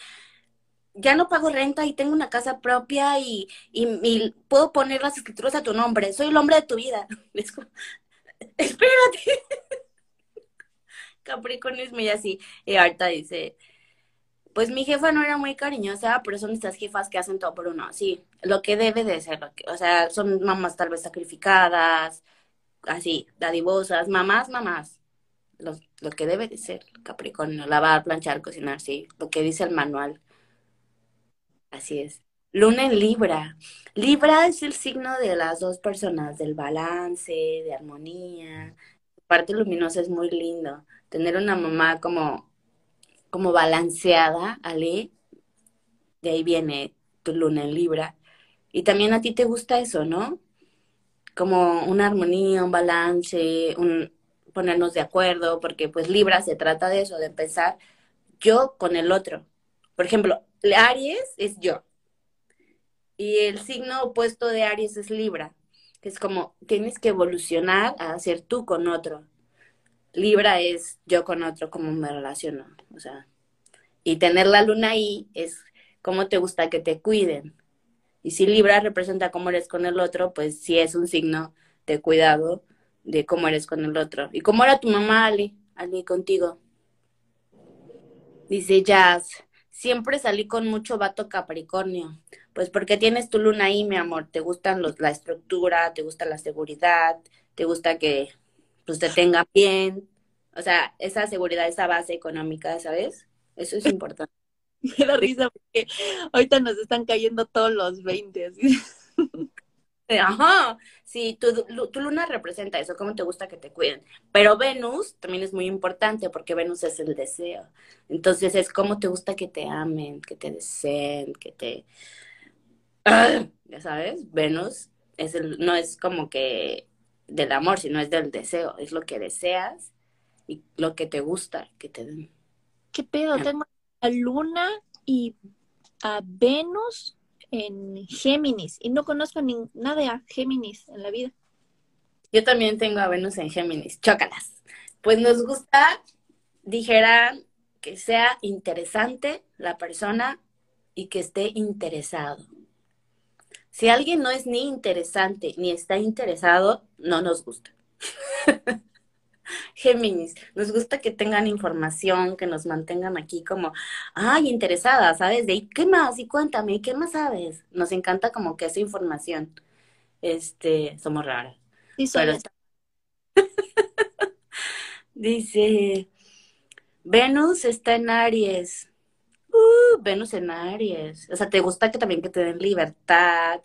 ya no pago renta y tengo una casa propia y, y, puedo poner las escrituras a tu nombre, soy el hombre de tu vida. espérate. Capricornio es muy así. Y ahorita dice, pues mi jefa no era muy cariñosa, pero son estas jefas que hacen todo por uno. Sí, lo que debe de ser, o sea, son mamás tal vez sacrificadas, así, dadivosas, mamás, mamás lo, que debe de ser Capricornio, lavar, planchar, cocinar, sí, lo que dice el manual. Así es. Luna en Libra. Libra es el signo de las dos personas, del balance, de armonía. La parte luminosa es muy lindo. Tener una mamá como, como balanceada, Ale, de ahí viene tu luna en Libra. Y también a ti te gusta eso, ¿no? Como una armonía, un balance, un, ponernos de acuerdo, porque pues Libra se trata de eso, de pensar yo con el otro. Por ejemplo, Aries es yo. Y el signo opuesto de Aries es Libra, que es como tienes que evolucionar a ser tú con otro. Libra es yo con otro, cómo me relaciono. O sea, y tener la luna ahí es cómo te gusta que te cuiden. Y si Libra representa cómo eres con el otro, pues sí es un signo de cuidado de cómo eres con el otro. ¿Y cómo era tu mamá, Ali? Ali, contigo. Dice Jazz, siempre salí con mucho vato Capricornio. Pues porque tienes tu luna ahí, mi amor. Te gustan los, la estructura, te gusta la seguridad, te gusta que pues te tenga bien. O sea, esa seguridad, esa base económica, ¿sabes? Eso es importante. Me da risa porque ahorita nos están cayendo todos los 20. Así. Ajá, sí, tu, tu, luna representa eso, cómo te gusta que te cuiden. Pero Venus también es muy importante porque Venus es el deseo. Entonces es cómo te gusta que te amen, que te deseen, que te... Ya sabes, Venus es el, no es como que del amor, sino es del deseo, es lo que deseas y lo que te gusta que te den. ¿Qué pedo? Tengo a Luna y a Venus en Géminis y no conozco ni nada de Géminis en la vida. Yo también tengo a Venus en Géminis, chócalas. Pues nos gusta, dijeran, que sea interesante la persona y que esté interesado. Si alguien no es ni interesante ni está interesado, no nos gusta. Géminis, nos gusta que tengan información, que nos mantengan aquí como, ay, interesada, ¿sabes? De qué más, y cuéntame, ¿qué más sabes? Nos encanta como que esa información. Este, somos raras. Sí, Dice, Venus está en Aries. Uh, Venus en Aries. O sea, ¿te gusta que también que te den libertad?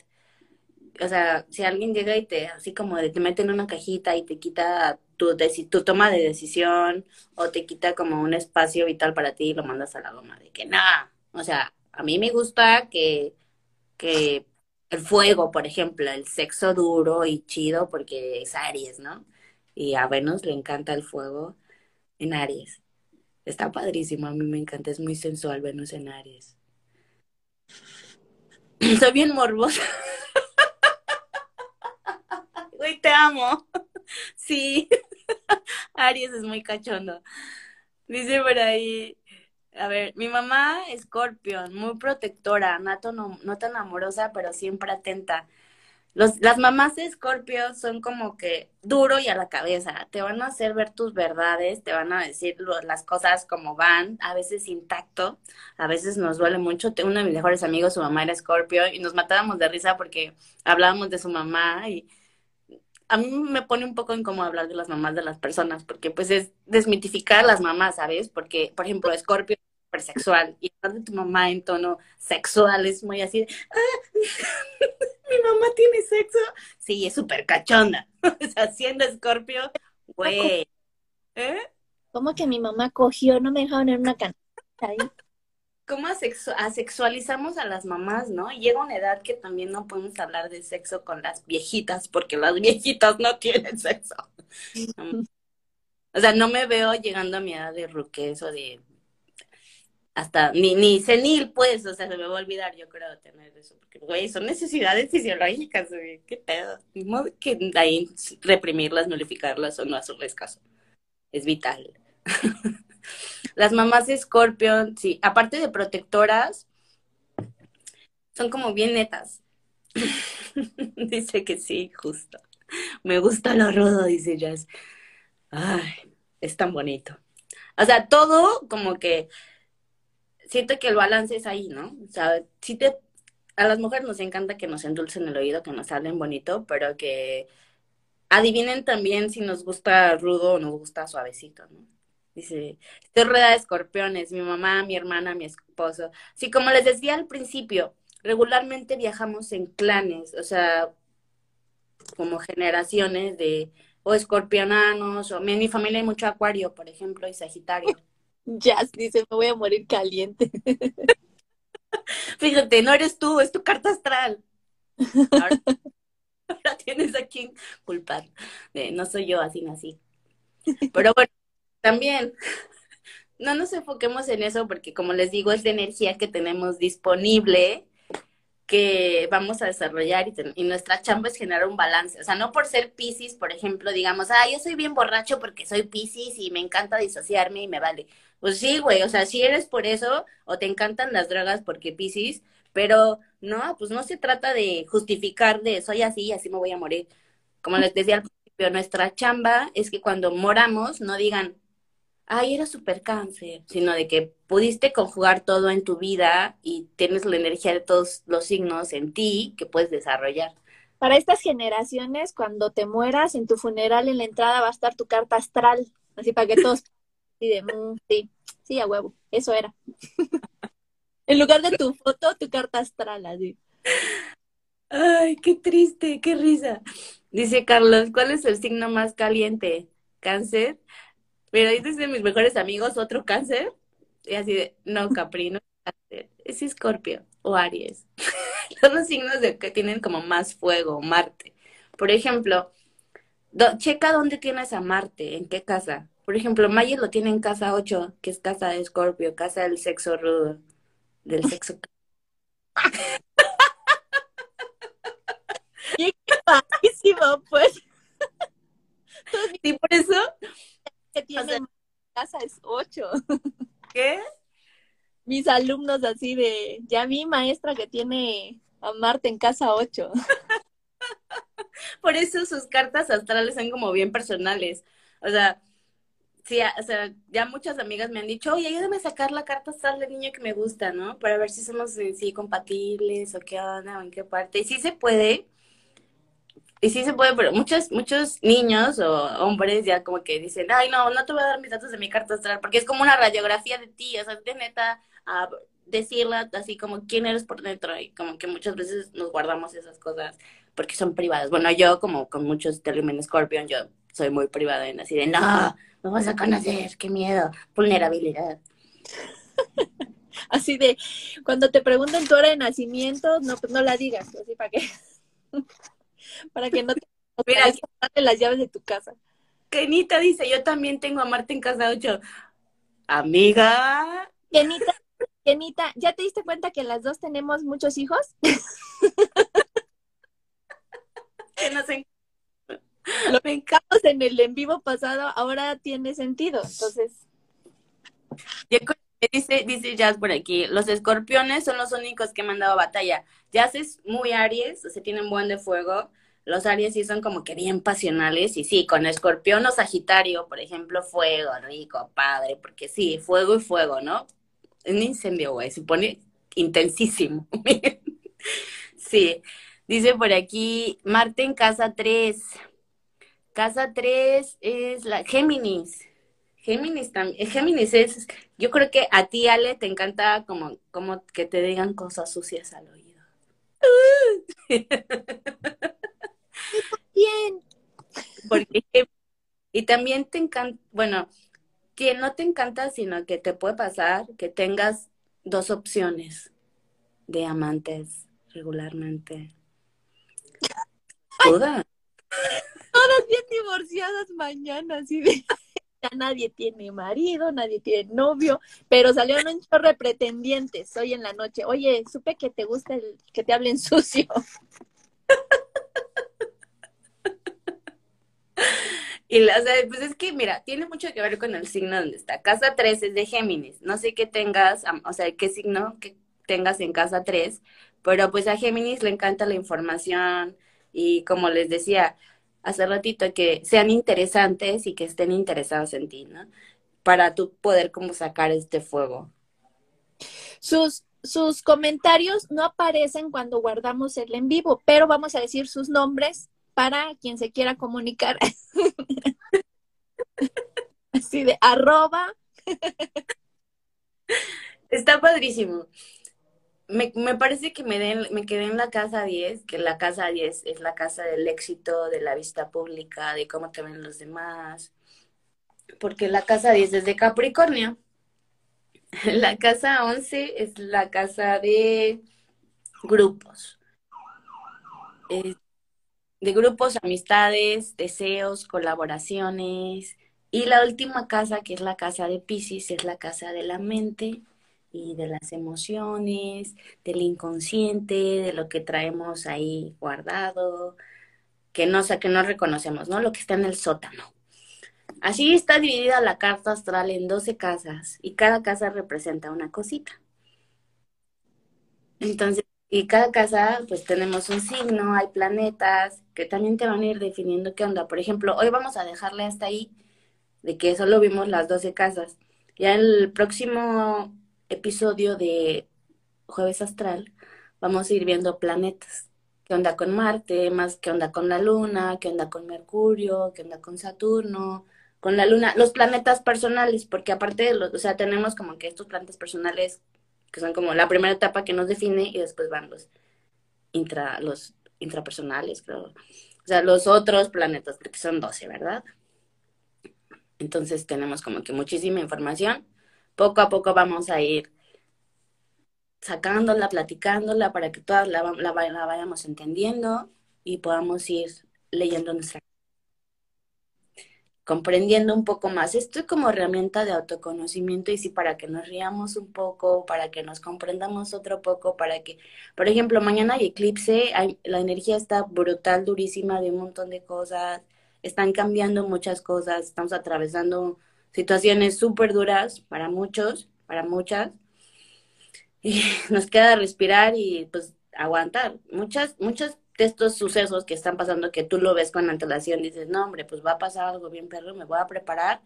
O sea, si alguien llega y te, así como de, te mete en una cajita y te quita tu, tu toma de decisión o te quita como un espacio vital para ti y lo mandas a la goma de que nada. O sea, a mí me gusta que, que el fuego, por ejemplo, el sexo duro y chido porque es Aries, ¿no? Y a Venus le encanta el fuego en Aries. Está padrísimo, a mí me encanta, es muy sensual Venus en Aries. Soy bien morbosa. Güey, te amo. Sí. Aries es muy cachondo. Dice por ahí, a ver, mi mamá, Scorpion, muy protectora, no, no tan amorosa, pero siempre atenta. Los, las mamás de Scorpio son como que duro y a la cabeza, te van a hacer ver tus verdades, te van a decir las cosas como van, a veces intacto, a veces nos duele mucho. Uno de mis mejores amigos, su mamá era Scorpio y nos matábamos de risa porque hablábamos de su mamá y a mí me pone un poco incómodo hablar de las mamás de las personas, porque pues es desmitificar a las mamás, ¿sabes? Porque, por ejemplo, Scorpio es sexual y hablar de tu mamá en tono sexual es muy así, ah, mi mamá tiene sexo. Sí, es súper cachonda. o sea, siendo Scorpio, güey. ¿Eh? ¿Cómo que mi mamá cogió? No me dejaron en una canasta ahí cómo asexualizamos a las mamás, ¿no? Llega una edad que también no podemos hablar de sexo con las viejitas, porque las viejitas no tienen sexo. o sea, no me veo llegando a mi edad de ruques o de hasta ni, ni senil, pues, o sea, se me va a olvidar, yo creo, tener eso, porque, güey, son necesidades fisiológicas, güey, qué pedo, ni modo que ahí reprimirlas, nulificarlas o no hacerles caso, es vital. Las mamás de Scorpion, sí, aparte de protectoras, son como bien netas. dice que sí, justo. Me gusta lo rudo, dice Jazz. Ay, es tan bonito. O sea, todo como que siento que el balance es ahí, ¿no? O sea, si te a las mujeres nos encanta que nos endulcen el oído, que nos hablen bonito, pero que adivinen también si nos gusta rudo o nos gusta suavecito, ¿no? Dice, estoy rueda de escorpiones, mi mamá, mi hermana, mi esposo. Sí, como les decía al principio, regularmente viajamos en clanes, o sea, como generaciones de o escorpionanos, o en mi familia hay mucho acuario, por ejemplo, y sagitario. Ya, dice, me voy a morir caliente. Fíjate, no eres tú, es tu carta astral. Ahora, tienes a quien culpar. no soy yo, así nací. Pero bueno, también no nos enfoquemos en eso porque como les digo, es la energía que tenemos disponible que vamos a desarrollar y, nuestra chamba es generar un balance. O sea, no por ser Pisces, por ejemplo, digamos, ah, yo soy bien borracho porque soy Pisces y me encanta disociarme y me vale. Pues sí, güey, o sea, si eres por eso o te encantan las drogas porque Pisces, pero no, pues no se trata de justificar de soy así y así me voy a morir. Como les decía al principio, nuestra chamba es que cuando moramos no digan, ay, era super cáncer, sino de que pudiste conjugar todo en tu vida y tienes la energía de todos los signos en ti que puedes desarrollar. Para estas generaciones, cuando te mueras, en tu funeral en la entrada va a estar tu carta astral, así para que todos de, mm, sí, sí, a huevo, eso era. en lugar de tu foto, tu carta astral, así. Ay, qué triste, qué risa. Dice Carlos, ¿cuál es el signo más caliente? ¿Cáncer? Pero dices de mis mejores amigos, otro cáncer. Y así de, no, Capri, no cáncer. Es Escorpio o Aries. Son los signos de que tienen como más fuego, Marte. Por ejemplo, checa dónde tienes a Marte, en qué casa. Por ejemplo, Mayer lo tiene en casa 8, que es casa de Escorpio, casa del sexo rudo, del sexo. ¡Qué pues! Sí, por eso que tiene casa es ocho. ¿Qué? Mis alumnos así de, ya vi maestra que tiene a Marte en casa ocho. Por eso sus cartas astrales son como bien personales. O sea, sí, o sea, ya muchas amigas me han dicho, oye, ayúdame a sacar la carta astral del niño que me gusta, ¿no? Para ver si somos en sí compatibles o qué onda o en qué parte. Y sí se puede, y sí se puede, pero muchos, muchos niños o hombres ya como que dicen, ay, no, no te voy a dar mis datos de mi carta astral, porque es como una radiografía de ti, o sea, de neta, a decirla así como quién eres por dentro, y como que muchas veces nos guardamos esas cosas porque son privadas. Bueno, yo como con muchos Telemen Scorpion, yo soy muy privada en así de, no, no vas a conocer, qué miedo, vulnerabilidad. así de, cuando te pregunten tu hora de nacimiento, no, pues no la digas, así para qué. para que no te Mira, las llaves de tu casa. Kenita dice, yo también tengo a Marta en casa 8. Amiga. Kenita, Kenita, ¿ya te diste cuenta que las dos tenemos muchos hijos? que nos lo brincamos en el en vivo pasado, ahora tiene sentido. Entonces. Dice, dice Jazz por aquí, los escorpiones son los únicos que me han dado batalla. Jazz es muy Aries, o sea, tienen buen de fuego, los Aries sí son como que bien pasionales y sí, con Escorpión o Sagitario, por ejemplo, fuego, rico, padre, porque sí, fuego y fuego, ¿no? Un incendio, güey, se pone intensísimo. sí, dice por aquí, Marte en casa 3. Casa 3 es la Géminis. Géminis también, Géminis es, yo creo que a ti, Ale, te encanta como, como que te digan cosas sucias al oído. bien. Porque, y también te encanta, bueno, que no te encanta, sino que te puede pasar que tengas dos opciones de amantes regularmente. Todas. Todas bien divorciadas mañana, así ya nadie tiene marido, nadie tiene novio, pero salieron un chorro de pretendientes hoy en la noche. Oye, supe que te gusta el que te hablen sucio. Y la, pues es que, mira, tiene mucho que ver con el signo donde está. Casa 3 es de Géminis. No sé qué tengas, o sea, qué signo que tengas en casa 3, pero pues a Géminis le encanta la información y como les decía hace ratito, que sean interesantes y que estén interesados en ti, ¿no? Para tú poder como sacar este fuego. Sus, sus comentarios no aparecen cuando guardamos el en vivo, pero vamos a decir sus nombres para quien se quiera comunicar. Así de arroba. Está padrísimo. Me, me, parece que me, den, me quedé en la casa 10, que la casa 10 es la casa del éxito, de la vista pública, de cómo te ven los demás. Porque la casa 10 es de Capricornio. La casa 11 es la casa de grupos de grupos, amistades, deseos, colaboraciones, Y la última casa, que es la casa de Pisces, es la casa de la mente y de las emociones, del inconsciente, de lo que traemos ahí guardado, que no, que no reconocemos, ¿no? Lo que está en el sótano. Así está dividida la carta astral en 12 casas y cada casa representa una cosita. Entonces, y cada casa, pues tenemos un signo, hay planetas que también te van a ir definiendo qué onda. Por ejemplo, hoy vamos a dejarle hasta ahí de que solo vimos las 12 casas. Ya el próximo episodio de Jueves Astral vamos a ir viendo planetas. ¿Qué onda con Marte? Más qué onda con la Luna, qué onda con Mercurio, qué onda con Saturno, con la Luna, los planetas personales, porque aparte de los, o sea, tenemos como que estos planetas personales que son como la primera etapa que nos define y después van los intra, los intrapersonales, creo. O sea, los otros planetas, porque son 12, ¿verdad? Entonces tenemos como que muchísima información. Poco a poco vamos a ir sacándola, platicándola para que todas la, la, la vayamos entendiendo y podamos ir leyendo nuestra comprendiendo un poco más. Esto es como herramienta de autoconocimiento y sí para que nos riamos un poco, para que nos comprendamos otro poco, para que, por ejemplo, mañana hay eclipse, la energía está brutal, durísima de un montón de cosas, están cambiando muchas cosas, estamos atravesando situaciones súper duras para muchos, para muchas, y nos queda respirar y pues aguantar. Muchas, muchas de estos sucesos que están pasando que tú lo ves con antelación, dices, no, hombre, pues va a pasar algo bien perro, me voy a preparar,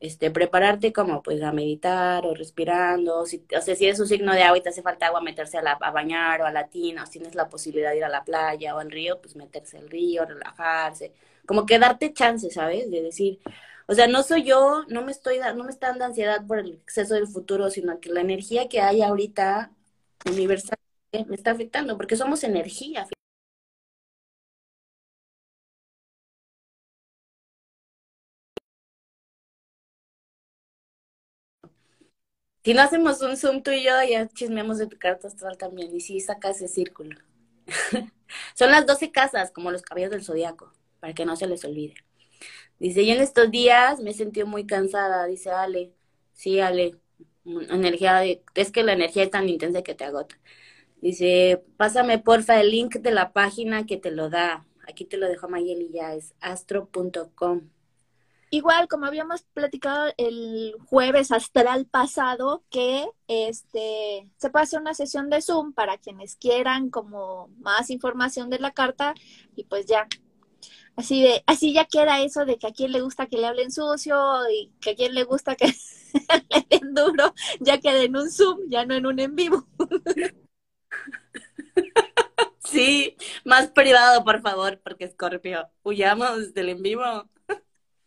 este, prepararte como pues a meditar o respirando, si, o sea, si es un signo de agua y te hace falta agua, meterse a, la, a bañar o a la tina, o si tienes la posibilidad de ir a la playa o al río, pues meterse al río, relajarse, como que darte chance, ¿sabes? De decir, o sea, no soy yo, no me estoy, no me está dando ansiedad por el exceso del futuro, sino que la energía que hay ahorita universal me está afectando, porque somos energía, Si no hacemos un Zoom tú y yo, ya chismeamos de tu carta astral también. Y sí, saca ese círculo. Son las 12 casas, como los caballos del zodiaco, para que no se les olvide. Dice, y en estos días me he sentido muy cansada, dice Ale. Sí, Ale, energía de, es que la energía es tan intensa que te agota. Dice, pásame porfa el link de la página que te lo da. Aquí te lo dejo Mayeli ya, es astro.com. Igual, como habíamos platicado el jueves astral pasado, que este se puede hacer una sesión de Zoom para quienes quieran como más información de la carta y pues ya. Así de, así ya queda eso de que a quien le gusta que le hablen sucio y que a quien le gusta que le den duro, ya queda en un Zoom, ya no en un en vivo. Sí, más privado, por favor, porque Scorpio, huyamos del en vivo.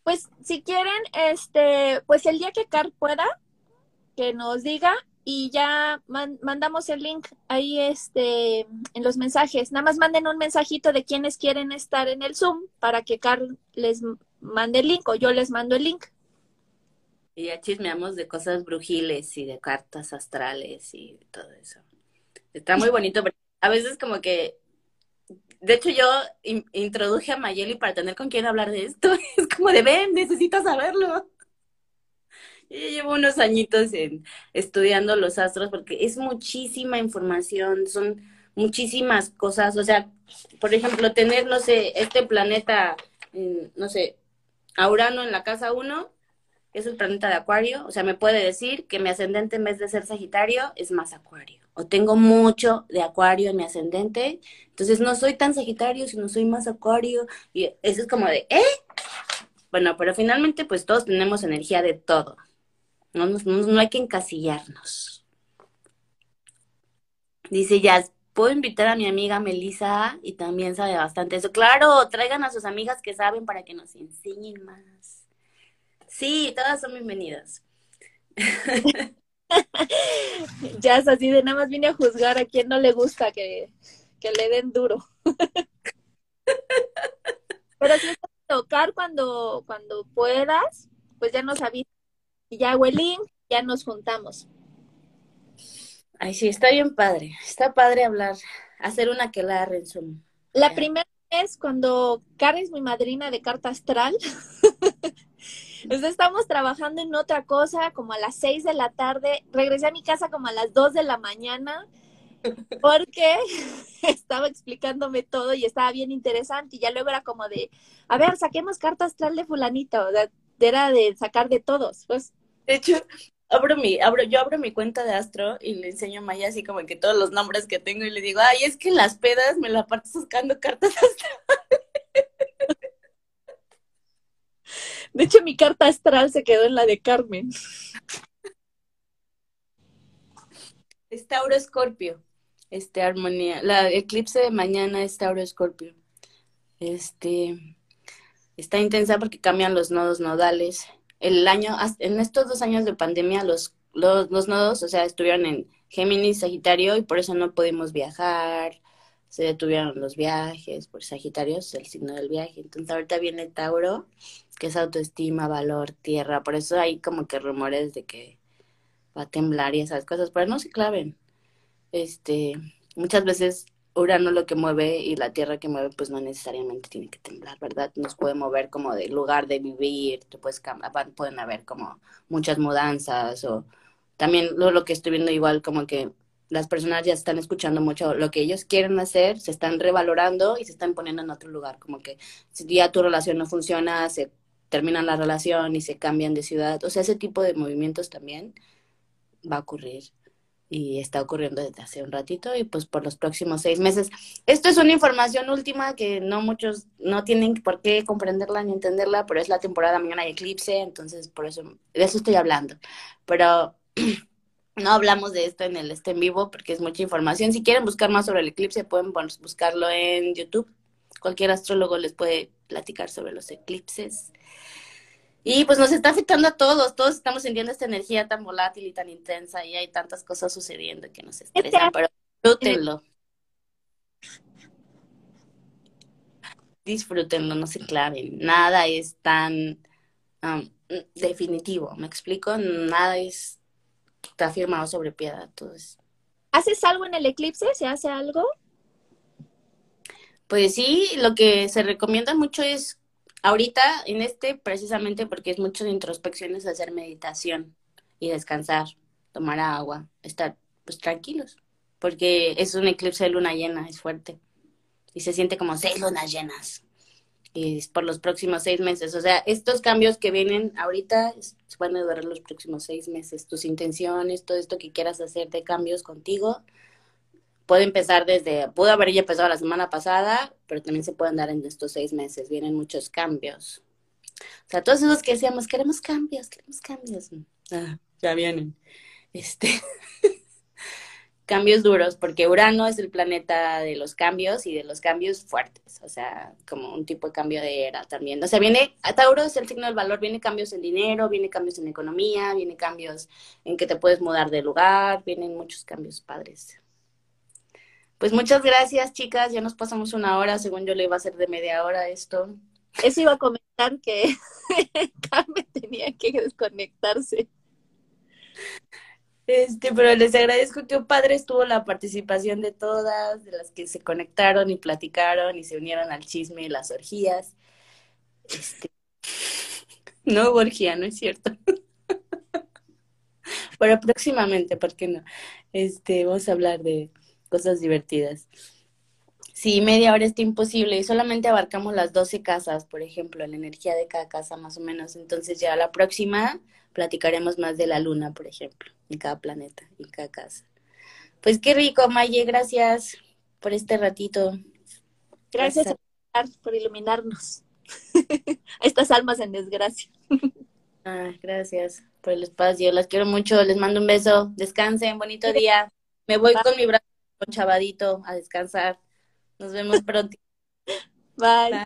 Pues si quieren, este, pues el día que Car pueda, que nos diga y ya mandamos el link ahí este en los mensajes. Nada más manden un mensajito de quienes quieren estar en el Zoom para que Car les mande el link o yo les mando el link. Y ya chismeamos de cosas brujiles y de cartas astrales y todo eso. Está muy bonito, pero a veces como que de hecho, yo introduje a Mayeli para tener con quién hablar de esto. Es como de, ven, necesito saberlo. Yo llevo unos añitos en, estudiando los astros porque es muchísima información, son muchísimas cosas. O sea, por ejemplo, tener, no sé, este planeta, no sé, Aurano en la casa 1, que es el planeta de Acuario. O sea, me puede decir que mi ascendente en vez de ser Sagitario es más Acuario o tengo mucho de acuario en mi ascendente, entonces no soy tan sagitario, sino soy más acuario, y eso es como de, ¿eh? Bueno, pero finalmente pues todos tenemos energía de todo, no, no, hay que encasillarnos. Dice ya, puedo invitar a mi amiga Melissa y también sabe bastante eso. Claro, traigan a sus amigas que saben para que nos enseñen más. Sí, todas son bienvenidas. ya es así de nada más vine a juzgar a quien no le gusta que, le den duro. Pero si es tocar cuando, cuando puedas, pues ya nos avisas. Y ya hago ya nos juntamos. Ay, sí, está bien padre. Está padre hablar, hacer una que la en Zoom. La primera vez cuando Karen es mi madrina de carta astral, Entonces estamos trabajando en otra cosa como a las 6 de la tarde. Regresé a mi casa como a las 2 de la mañana porque estaba explicándome todo y estaba bien interesante. Y ya luego era como de, a ver, saquemos carta astral de fulanito. O sea, era de sacar de todos, pues. De hecho, abro mi, abro, yo abro mi cuenta de Astro y le enseño a Maya así como que todos los nombres que tengo y le digo, ay, es que en las pedas me la parto buscando cartas astral. De hecho, mi carta astral se quedó en la de Carmen. Es Tauro Escorpio. Este, armonía. La eclipse de mañana es Tauro Escorpio. Este, está intensa porque cambian los nodos nodales. El año, en estos dos años de pandemia, los, los, los nodos, o sea, estuvieron en Géminis, Sagitario, y por eso no pudimos viajar, se detuvieron los viajes, por Sagitario es el signo del viaje. Entonces ahorita viene Tauro, que es autoestima, valor, tierra. Por eso hay como que rumores de que va a temblar y esas cosas, pero no se claven. Este, muchas veces Urano lo que mueve y la tierra que mueve, pues no necesariamente tiene que temblar, ¿verdad? Nos puede mover como de lugar de vivir, pues pueden haber como muchas mudanzas o también lo, lo que estoy viendo igual como que las personas ya están escuchando mucho lo que ellos quieren hacer, se están revalorando y se están poniendo en otro lugar, como que si ya tu relación no funciona, se terminan la relación y se cambian de ciudad, o sea, ese tipo de movimientos también va a ocurrir y está ocurriendo desde hace un ratito y pues por los próximos seis meses. Esto es una información última que no muchos no tienen por qué comprenderla ni entenderla, pero es la temporada mañana de eclipse, entonces por eso de eso estoy hablando. Pero no hablamos de esto en el este en vivo porque es mucha información. Si quieren buscar más sobre el eclipse, pueden buscarlo en YouTube. Cualquier astrólogo les puede platicar sobre los eclipses. Y pues nos está afectando a todos, todos estamos sintiendo esta energía tan volátil y tan intensa y hay tantas cosas sucediendo que nos estresan, pero disfrútenlo. Disfrútenlo, no se claven. Nada es tan um, definitivo, ¿me explico? Nada es está firmado sobre piedra. Entonces. ¿Haces algo en el eclipse? ¿Se hace algo? Pues sí, lo que se recomienda mucho es, ahorita en este precisamente porque es mucho de introspección, es hacer meditación y descansar, tomar agua, estar pues tranquilos, porque es un eclipse de luna llena, es fuerte. Y se siente como seis lunas llenas por los próximos seis meses. O sea, estos cambios que vienen ahorita van a durar los próximos seis meses. Tus intenciones, todo esto que quieras hacer de cambios contigo, puede empezar desde, pudo haber ya empezado la semana pasada, pero también se pueden dar en estos seis meses. Vienen muchos cambios. O sea, todos esos que decíamos, queremos cambios, queremos cambios. Ah, ya vienen. Este. cambios duros, porque Urano es el planeta de los cambios y de los cambios fuertes, o sea, como un tipo de cambio de era también. O sea, viene, Tauro es el signo del valor, viene cambios en dinero, viene cambios en economía, viene cambios en que te puedes mudar de lugar, vienen muchos cambios padres. Pues muchas gracias, chicas, ya nos pasamos una hora, según yo le iba a hacer de media hora esto. Eso iba a comentar que Carmen tenía que desconectarse. Este, pero les agradezco que padre estuvo la participación de todas, de las que se conectaron y platicaron y se unieron al chisme y las orgías. Este, no hubo orgía, no es cierto. pero próximamente, ¿por qué no? Este, vamos a hablar de cosas divertidas. Si media hora está imposible y solamente abarcamos las 12 casas, por ejemplo, la energía de cada casa más o menos, entonces ya la próxima platicaremos más de la luna, por ejemplo, en cada planeta, en cada casa. Pues qué rico, Maye, gracias por este ratito. Gracias, por iluminarnos a estas almas en desgracia. ah, gracias por el espacio, las quiero mucho, les mando un beso, descansen, bonito día. Me voy con mi brazo chavadito a descansar. Nos vemos pronto. Bye.